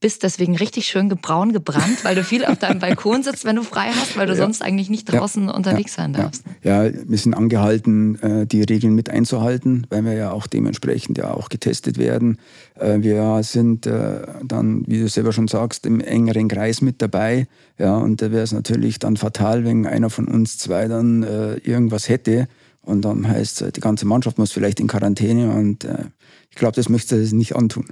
Speaker 1: bist deswegen richtig schön gebraun gebrannt, weil du viel auf deinem Balkon sitzt, wenn du frei hast, weil du sonst eigentlich nicht draußen unterwegs sein darfst.
Speaker 4: Ja, wir sind angehalten, äh, die Regeln mit einzuhalten, weil wir ja auch dementsprechend ja auch getestet werden. Äh, Wir sind äh, dann, wie du selber schon sagst, im engeren Kreis mit dabei. Ja, und da wäre es natürlich dann fatal, wenn einer von uns zwei dann irgendwas hätte. Und dann heißt es, die ganze Mannschaft muss vielleicht in Quarantäne und äh, ich glaube, das möchte er nicht antun.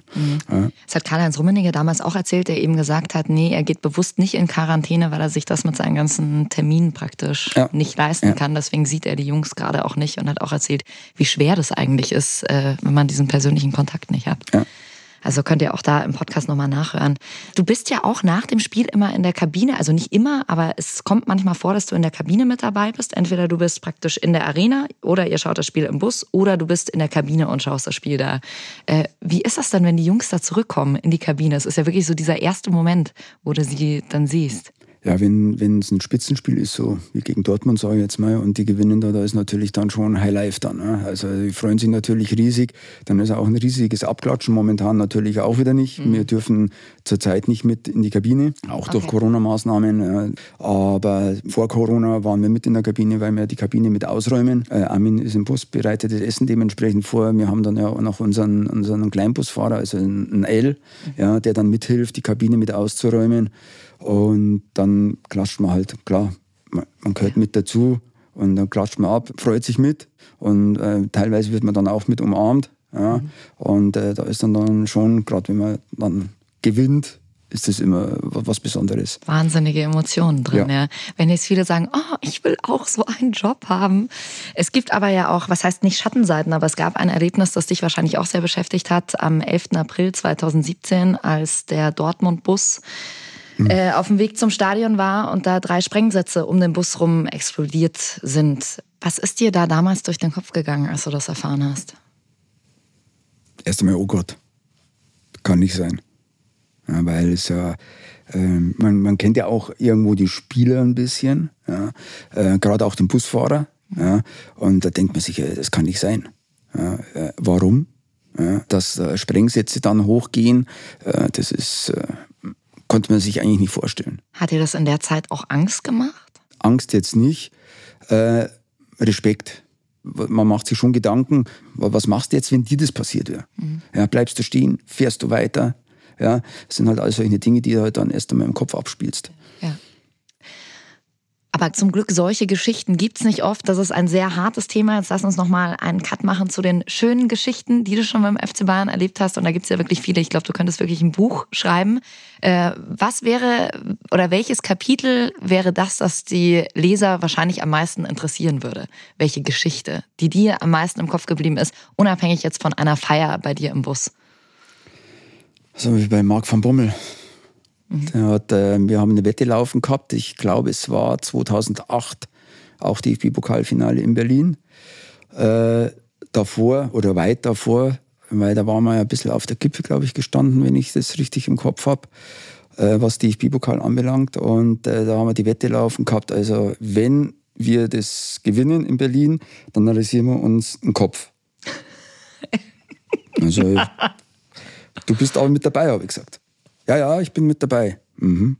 Speaker 4: Ja.
Speaker 1: Das hat Karl-Heinz Rummenigge damals auch erzählt, der eben gesagt hat, nee, er geht bewusst nicht in Quarantäne, weil er sich das mit seinen ganzen Terminen praktisch
Speaker 4: Ja.
Speaker 1: nicht leisten
Speaker 4: Ja.
Speaker 1: kann. Deswegen sieht er die Jungs gerade auch nicht und hat auch erzählt, wie schwer das eigentlich ist, äh, wenn man diesen persönlichen Kontakt nicht hat. Also könnt ihr auch da im Podcast nochmal nachhören. Du bist ja auch nach dem Spiel immer in der Kabine, also nicht immer, aber es kommt manchmal vor, dass du in der Kabine mit dabei bist. Entweder du bist praktisch in der Arena oder ihr schaut das Spiel im Bus oder du bist in der Kabine und schaust das Spiel da. Äh, wie ist das dann, wenn die Jungs da zurückkommen in die Kabine? Es ist ja wirklich so dieser erste Moment, wo du sie dann siehst.
Speaker 4: Ja, wenn wenn es ein Spitzenspiel ist, so wie gegen Dortmund, sage ich jetzt mal, und die gewinnen da, da ist natürlich dann schon High Life dann. Ne? Also die freuen sich natürlich riesig. Dann ist auch ein riesiges Abklatschen momentan natürlich auch wieder nicht. Wir dürfen zurzeit nicht mit in die Kabine, auch durch
Speaker 1: Okay.
Speaker 4: Corona-Maßnahmen. Ja. Aber vor Corona waren wir mit in der Kabine, weil wir die Kabine mit ausräumen. Äh, Armin ist im Bus, bereitet das Essen dementsprechend vor. Wir haben dann ja auch noch unseren, unseren Kleinbusfahrer, also ein L, ja, der dann mithilft, die Kabine mit auszuräumen. Und dann klatscht man halt, klar, man, man gehört mit dazu und dann klatscht man ab, freut sich mit und äh, teilweise wird man dann auch mit umarmt. Ja. Und äh, da ist dann, dann schon, gerade wenn man dann gewinnt, ist das immer wa- was Besonderes.
Speaker 1: Wahnsinnige Emotionen drin, ja.
Speaker 4: Ja.
Speaker 1: Wenn jetzt viele sagen, oh, ich will auch so einen Job haben. Es gibt aber ja auch, was heißt nicht Schattenseiten, aber es gab ein Erlebnis, das dich wahrscheinlich auch sehr beschäftigt hat, am 11. April 2017, als der Dortmund-Bus äh, auf dem Weg zum Stadion war und da drei Sprengsätze um den Bus rum explodiert sind. Was ist dir da damals durch den Kopf gegangen, als du das erfahren hast?
Speaker 4: Erst einmal, oh Gott, kann nicht sein. Ja, weil es ja, ähm, man, man kennt ja auch irgendwo die Spieler ein bisschen, ja, äh, gerade auch den Busfahrer. Ja, und da denkt man sich, äh, das kann nicht sein. Äh, warum? Dass äh, Sprengsätze dann hochgehen, äh, das ist, äh, konnte man sich eigentlich nicht vorstellen.
Speaker 1: Hat dir das in der Zeit auch Angst gemacht?
Speaker 4: Angst jetzt nicht, äh, Respekt. Man macht sich schon Gedanken, wa- was machst du jetzt, wenn dir das passiert wäre? Ja, bleibst du stehen, fährst du weiter? Ja, das sind halt all solche Dinge, die du halt dann erst einmal im Kopf abspielst.
Speaker 1: Aber zum Glück, solche Geschichten gibt's nicht oft. Das ist ein sehr hartes Thema. Jetzt lass uns nochmal einen Cut machen zu den schönen Geschichten, die du schon beim FC Bayern erlebt hast. Und da gibt's ja wirklich viele. Ich glaube, du könntest wirklich ein Buch schreiben. Äh, was wäre oder welches Kapitel wäre das, das die Leser wahrscheinlich am meisten interessieren würde? Welche Geschichte, die dir am meisten im Kopf geblieben ist, unabhängig jetzt von einer Feier bei dir im Bus?
Speaker 4: So wie bei Marc van Bommel. Der hat, äh, wir haben eine Wette laufen gehabt. Ich glaube, es war 2008, auch DFB-Pokalfinale in Berlin. Äh, davor oder weit davor, weil da waren wir ja ein bisschen auf der Kippe, glaube ich, gestanden, wenn ich das richtig im Kopf habe, äh, was DFB-Pokal anbelangt. Und äh, da haben wir die Wette laufen gehabt. Also, wenn wir das gewinnen in Berlin, dann rasieren wir uns den Kopf. Also, Du bist auch mit dabei, habe ich gesagt. Ja, ja, ich bin mit dabei. Mhm.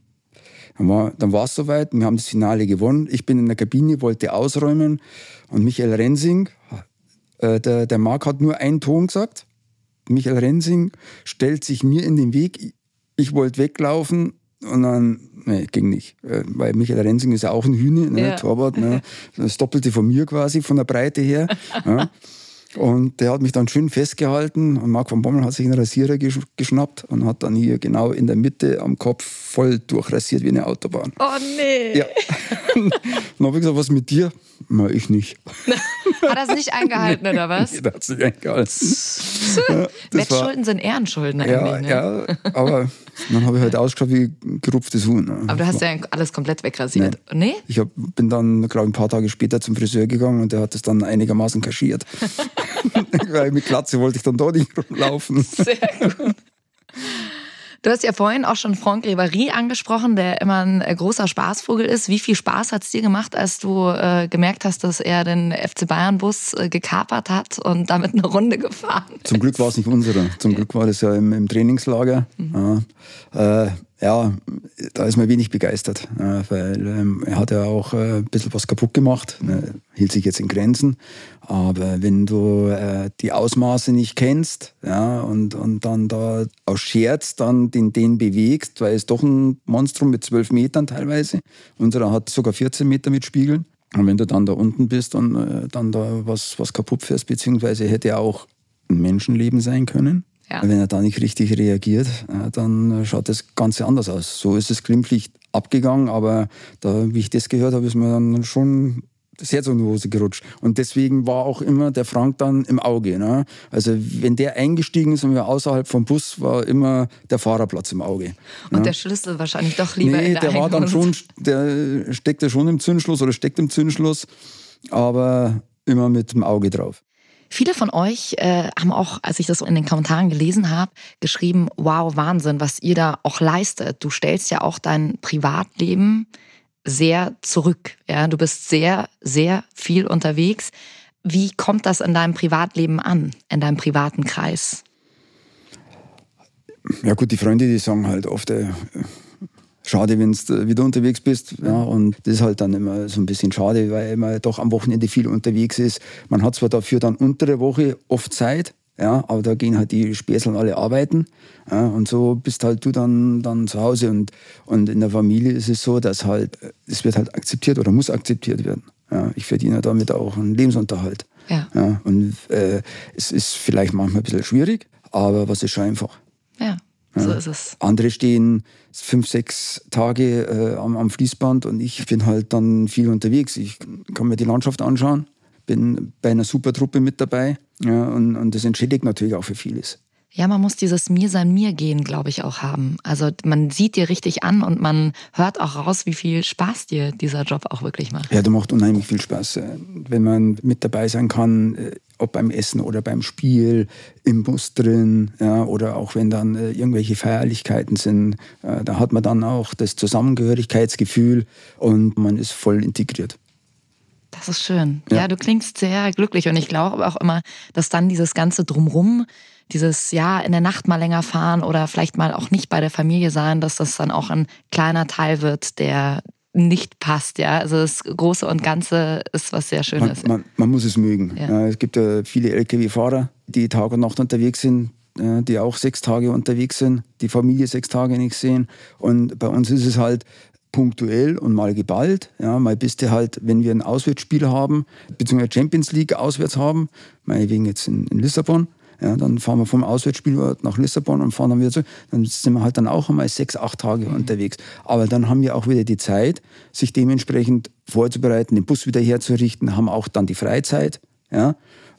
Speaker 4: Dann war es soweit, wir haben das Finale gewonnen. Ich bin in der Kabine, wollte ausräumen und Michael Rensing, äh, der, der Marc hat nur einen Ton gesagt. Michael Rensing stellt sich mir in den Weg. Ich, ich wollte weglaufen und dann, nee, ging nicht. Äh, Weil Michael Rensing ist ja auch ein Hühner, ne,
Speaker 1: Ja.
Speaker 4: Torwart, ne, das Doppelte von mir quasi, von der Breite her. Ja. Und der hat mich dann schön festgehalten und Marc van Bommel hat sich einen Rasierer gesch geschnappt und hat dann hier genau in der Mitte am Kopf voll durchrasiert wie eine Autobahn.
Speaker 1: Oh nee.
Speaker 4: Ja. dann habe ich gesagt, was mit dir? Na, ich nicht.
Speaker 1: Hat er es nicht eingehalten, oder was?
Speaker 4: Der hat sich eingehalten.
Speaker 1: Wettschulden sind Ehrenschulden
Speaker 4: ja,
Speaker 1: eigentlich. Ne?
Speaker 4: ja, aber dann habe ich halt ausgeschaut wie ein gerupftes Huhn.
Speaker 1: Aber du hast ja alles komplett wegrasiert. Nee?
Speaker 4: Ich hab, bin dann, glaube ich, ein paar Tage später zum Friseur gegangen und der hat das dann einigermaßen kaschiert. Weil mit Glatze wollte ich dann da nicht rumlaufen.
Speaker 1: Sehr gut. Du hast ja vorhin auch schon Franck Ribéry angesprochen, der immer ein äh, großer Spaßvogel ist. Wie viel Spaß hat es dir gemacht, als du äh, gemerkt hast, dass er den FC Bayern-Bus äh, gekapert hat und damit eine Runde gefahren?
Speaker 4: Zum Glück war es nicht unsere. Zum Glück war das ja im, im Trainingslager.
Speaker 1: Mhm.
Speaker 4: Ja, äh, ja, da ist man wenig begeistert, weil ähm, er hat ja auch äh, ein bisschen was kaputt gemacht, ne, hielt sich jetzt in Grenzen. Aber wenn du äh, die Ausmaße nicht kennst ja, und, und dann da aus Scherz dann den, den bewegst, weil es doch ein Monstrum mit zwölf Metern teilweise, unserer hat sogar 14 Meter mit Spiegeln. Und wenn du dann da unten bist und äh, dann da was, was kaputt fährst, beziehungsweise hätte auch ein Menschenleben sein können,
Speaker 1: Ja.
Speaker 4: wenn er da nicht richtig reagiert, äh, dann schaut das Ganze anders aus. So ist es glimpflich abgegangen, aber da, wie ich das gehört habe, ist mir dann schon in die Hose gerutscht. Und deswegen war auch immer der Frank dann im Auge. Ne? Also wenn der eingestiegen ist und wir außerhalb vom Bus, war immer der Fahrerplatz im Auge.
Speaker 1: Und der Schlüssel wahrscheinlich doch lieber
Speaker 4: nee,
Speaker 1: in der
Speaker 4: der war dann schon, der steckte schon im Zündschluss oder steckt im Zündschluss, aber immer mit dem Auge drauf.
Speaker 1: Viele von euch äh, haben auch, als ich das in den Kommentaren gelesen habe, geschrieben, wow, Wahnsinn, was ihr da auch leistet. Du stellst ja auch dein Privatleben sehr zurück. Ja? Du bist sehr, sehr viel unterwegs. Wie kommt das in deinem Privatleben an, in deinem privaten Kreis?
Speaker 4: Ja gut, die Freunde, die sagen halt oft, äh, schade, wenn du wieder unterwegs bist. Ja, und das ist halt dann immer so ein bisschen schade, weil man doch am Wochenende viel unterwegs ist. Man hat zwar dafür dann unter der Woche oft Zeit, ja, aber da gehen halt die Späßeln alle arbeiten. Ja, und so bist halt du dann, dann zu Hause. Und, und in der Familie ist es so, dass halt, äh, es wird halt akzeptiert oder muss akzeptiert werden. Ja, ich verdiene damit auch einen Lebensunterhalt.
Speaker 1: Ja.
Speaker 4: Ja, und äh, es ist vielleicht manchmal ein bisschen schwierig, aber was ist schon einfach.
Speaker 1: Ja, so ist es.
Speaker 4: Andere stehen fünf, sechs Tage äh, am, am Fließband und ich bin halt dann viel unterwegs. Ich kann mir die Landschaft anschauen, bin bei einer super Truppe mit dabei ja, und, und das entschädigt natürlich auch für vieles.
Speaker 1: Ja, man muss dieses Mir sein Mir gehen, glaube ich, auch haben. Also man sieht dir richtig an und man hört auch raus, wie viel Spaß dir dieser Job auch wirklich macht.
Speaker 4: Ja, der macht unheimlich viel Spaß, äh, wenn man mit dabei sein kann, äh, ob beim Essen oder beim Spiel, im Bus drin, ja, oder auch wenn dann äh, irgendwelche Feierlichkeiten sind, äh, da hat man dann auch das Zusammengehörigkeitsgefühl und man ist voll integriert.
Speaker 1: Das ist schön. Ja.
Speaker 4: Ja.
Speaker 1: du klingst sehr glücklich und ich glaube auch immer, dass dann dieses ganze Drumrum, dieses ja in der Nacht mal länger fahren oder vielleicht mal auch nicht bei der Familie sein, dass das dann auch ein kleiner Teil wird, der nicht passt. Ja, also das Große und Ganze ist was sehr
Speaker 4: Man,
Speaker 1: Schönes.
Speaker 4: man, man muss es mögen.
Speaker 1: Ja.
Speaker 4: Es gibt ja viele Lkw-Fahrer, die Tag und Nacht unterwegs sind, äh, die auch sechs Tage unterwegs sind, die Familie sechs Tage nicht sehen. Und bei uns ist es halt punktuell und mal geballt. Ja, mal bist du halt, wenn wir ein Auswärtsspiel haben, beziehungsweise Champions League auswärts haben, meinetwegen jetzt in, in Lissabon, ja, dann fahren wir vom Auswärtsspielort nach Lissabon und fahren dann wieder zurück. Dann sind wir halt dann auch einmal sechs, acht Tage unterwegs. Aber dann haben wir auch wieder die Zeit, sich dementsprechend vorzubereiten, den Bus wieder herzurichten, haben auch dann die Freizeit, ja,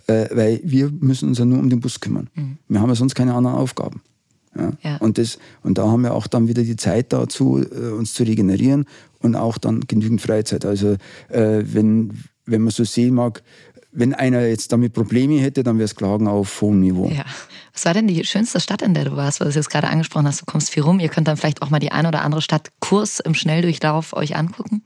Speaker 4: äh, weil wir müssen uns ja nur um den Bus kümmern. Wir haben ja sonst keine anderen Aufgaben. Ja.
Speaker 1: Ja.
Speaker 4: Und, das, und da haben wir auch dann wieder die Zeit dazu, äh, uns zu regenerieren und auch dann genügend Freizeit. Also äh, wenn, wenn man so sehen mag, wenn einer jetzt damit Probleme hätte, dann wäre es Klagen auf hohem Niveau.
Speaker 1: Ja. Was war denn die schönste Stadt, in der du warst, weil du es jetzt gerade angesprochen hast? Du kommst viel rum. Ihr könnt dann vielleicht auch mal die ein oder andere Stadt Kurs im Schnelldurchlauf euch angucken.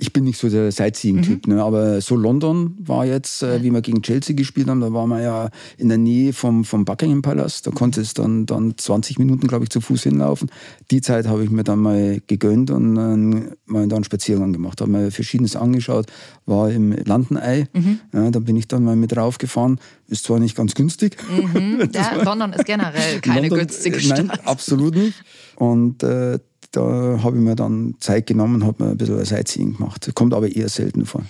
Speaker 4: Ich bin nicht so der Sightseeing-Typ, ne? aber so London war jetzt, äh, wie wir gegen Chelsea gespielt haben, da waren wir ja in der Nähe vom, vom Buckingham Palace. Da konnte es dann, dann 20 Minuten, glaube ich, zu Fuß hinlaufen. Die Zeit habe ich mir dann mal gegönnt und äh, mal da einen Spaziergang gemacht. Habe mir Verschiedenes angeschaut, war im Landenei. Ja, da bin ich dann mal mit raufgefahren. Ist zwar nicht ganz günstig.
Speaker 1: Ja, London ist generell keine
Speaker 4: London,
Speaker 1: günstige
Speaker 4: äh,
Speaker 1: Stadt.
Speaker 4: Nein, absolut nicht. Und äh, da habe ich mir dann Zeit genommen und habe mir ein bisschen Sightseeing gemacht. Kommt aber eher selten vor.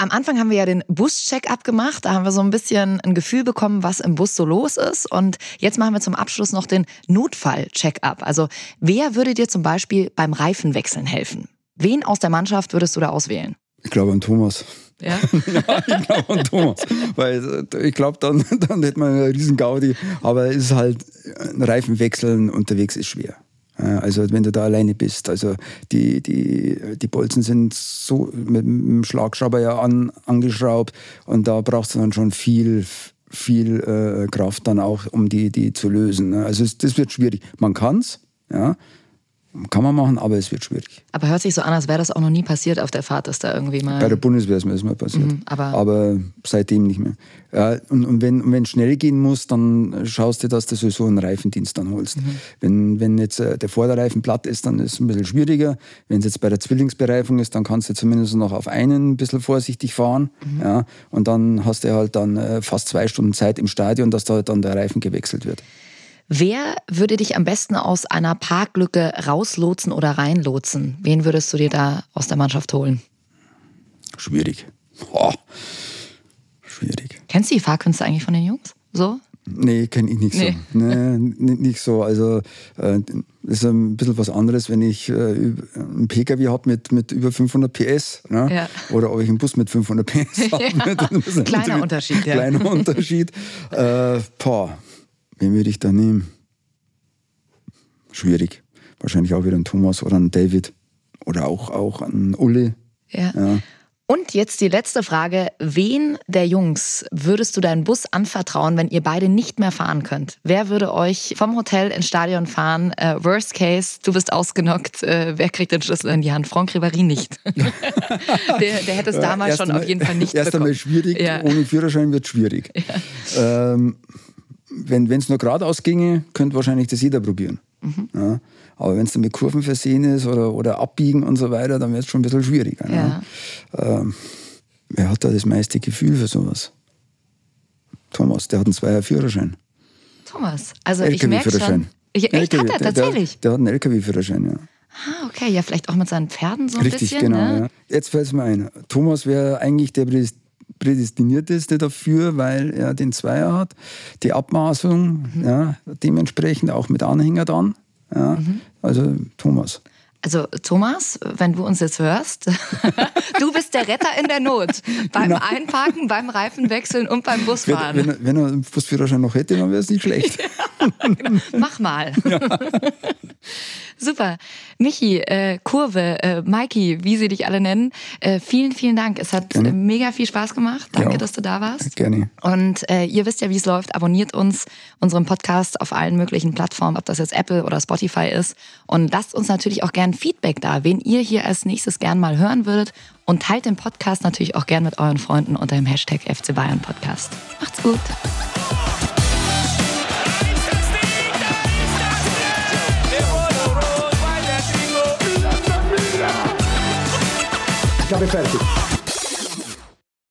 Speaker 1: Am Anfang haben wir ja den Bus-Check-up gemacht. Da haben wir so ein bisschen ein Gefühl bekommen, was im Bus so los ist. Und jetzt machen wir zum Abschluss noch den Notfall-Check-up. Also wer würde dir zum Beispiel beim Reifenwechseln helfen? Wen aus der Mannschaft würdest du da auswählen?
Speaker 4: Ich glaube an Thomas.
Speaker 1: Ja?
Speaker 4: ich glaube an Thomas. Weil äh, ich glaube, dann, dann hätte man einen riesen Gaudi. Aber es ist halt, ein Reifenwechseln unterwegs ist schwer. Ja, Also wenn du da alleine bist. Also die, die, die Bolzen sind so mit dem Schlagschrauber ja an, angeschraubt und da brauchst du dann schon viel, viel äh, Kraft dann auch, um die, die zu lösen. ne? Also es, das wird schwierig. Man kann es, ja, kann man machen, aber es wird schwierig.
Speaker 1: Aber hört sich so an, als wäre das auch noch nie passiert auf der Fahrt, dass da irgendwie mal.
Speaker 4: Bei der Bundeswehr ist mir das mal passiert.
Speaker 1: Mhm, aber-
Speaker 4: seitdem nicht mehr. Ja, und und wenn es schnell gehen muss, dann schaust du, dass du sowieso einen Reifendienst dann holst.
Speaker 1: Mhm.
Speaker 4: Wenn, wenn jetzt äh, der Vorderreifen platt ist, dann ist es ein bisschen schwieriger. Wenn es jetzt bei der Zwillingsbereifung ist, dann kannst du zumindest noch auf einen ein bisschen vorsichtig fahren.
Speaker 1: Mhm.
Speaker 4: Ja, und dann hast du halt dann äh, fast zwei Stunden Zeit im Stadion, dass da dann der Reifen gewechselt wird.
Speaker 1: Wer würde dich am besten aus einer Parklücke rauslotsen oder reinlotsen? Wen würdest du dir da aus der Mannschaft holen?
Speaker 4: Schwierig. Oh, schwierig.
Speaker 1: Kennst du die Fahrkünste eigentlich von den Jungs? So?
Speaker 4: Nee, kenne ich nicht
Speaker 1: Nee.
Speaker 4: so. Nee, nicht, so. Also äh, ist ein bisschen was anderes, wenn ich äh, einen Pkw habe mit, mit über 500 PS ne?
Speaker 1: Ja.
Speaker 4: oder ob ich einen Bus mit 500 PS habe.
Speaker 1: Ja. Kleiner Unterschied, ja.
Speaker 4: Kleiner Unterschied. Äh, boah, wen würde ich da nehmen? Schwierig. Wahrscheinlich auch wieder ein Thomas oder ein David oder auch, auch ein Uli.
Speaker 1: Ja.
Speaker 4: Ja.
Speaker 1: Und jetzt die letzte Frage. Wen der Jungs würdest du deinen Bus anvertrauen, wenn ihr beide nicht mehr fahren könnt? Wer würde euch vom Hotel ins Stadion fahren? Äh, worst case, du bist ausgenockt. Äh, wer kriegt den Schlüssel in die Hand? Franck Ribéry nicht. der, der hätte es damals
Speaker 4: Erst
Speaker 1: schon
Speaker 4: einmal-
Speaker 1: auf jeden Fall nicht
Speaker 4: Erst
Speaker 1: bekommen.
Speaker 4: einmal schwierig,
Speaker 1: Ja.
Speaker 4: ohne Führerschein wird schwierig. Ähm, wenn es nur geradeaus ginge, könnte wahrscheinlich das jeder probieren.
Speaker 1: Mhm.
Speaker 4: Ja. Aber wenn es dann mit Kurven versehen ist oder, oder abbiegen und so weiter, dann wird es schon ein bisschen schwieriger.
Speaker 1: Ja.
Speaker 4: Ähm, wer hat da das meiste Gefühl für sowas? Thomas, der hat einen Zweier Führerschein.
Speaker 1: Thomas, also ich merke schon.
Speaker 4: LKW-Führerschein.
Speaker 1: Ich, echt, hat er tatsächlich?
Speaker 4: Der, der hat einen LKW-Führerschein, ja.
Speaker 1: Ah, okay, ja, vielleicht auch mit seinen Pferden so ein
Speaker 4: Richtig,
Speaker 1: bisschen.
Speaker 4: genau.
Speaker 1: ne?
Speaker 4: Ja. Jetzt fällt es mir ein. Thomas wäre eigentlich der prädestinierteste dafür, weil er den Zweier hat, die Abmaßung,
Speaker 1: Mhm.
Speaker 4: ja, dementsprechend auch mit Anhänger dann. Ja.
Speaker 1: Mhm.
Speaker 4: Also Thomas.
Speaker 1: Also Thomas, wenn du uns jetzt hörst, du bist der Retter in der Not. Beim Einparken, beim Reifenwechseln und beim
Speaker 4: Wenn,
Speaker 1: Busfahren.
Speaker 4: wenn, er- wenn er einen Busführerschein noch hätte, dann wäre es nicht schlecht.
Speaker 1: Mach mal. Super. Michi, äh, Kurve, äh, Maiki, wie sie dich alle nennen, äh, vielen, vielen Dank. Es hat
Speaker 4: Gerne.
Speaker 1: mega viel Spaß gemacht. Danke,
Speaker 4: Ja.
Speaker 1: dass du da warst.
Speaker 4: Gerne.
Speaker 1: Und äh, ihr wisst ja, wie es läuft. Abonniert uns, unseren Podcast auf allen möglichen Plattformen, ob das jetzt Apple oder Spotify ist. Und lasst uns natürlich auch gern Feedback da, wen ihr hier als nächstes gern mal hören würdet. Und teilt den Podcast natürlich auch gern mit euren Freunden unter dem Hashtag FC Bayern Podcast. Macht's gut.
Speaker 2: Ich habe fertig.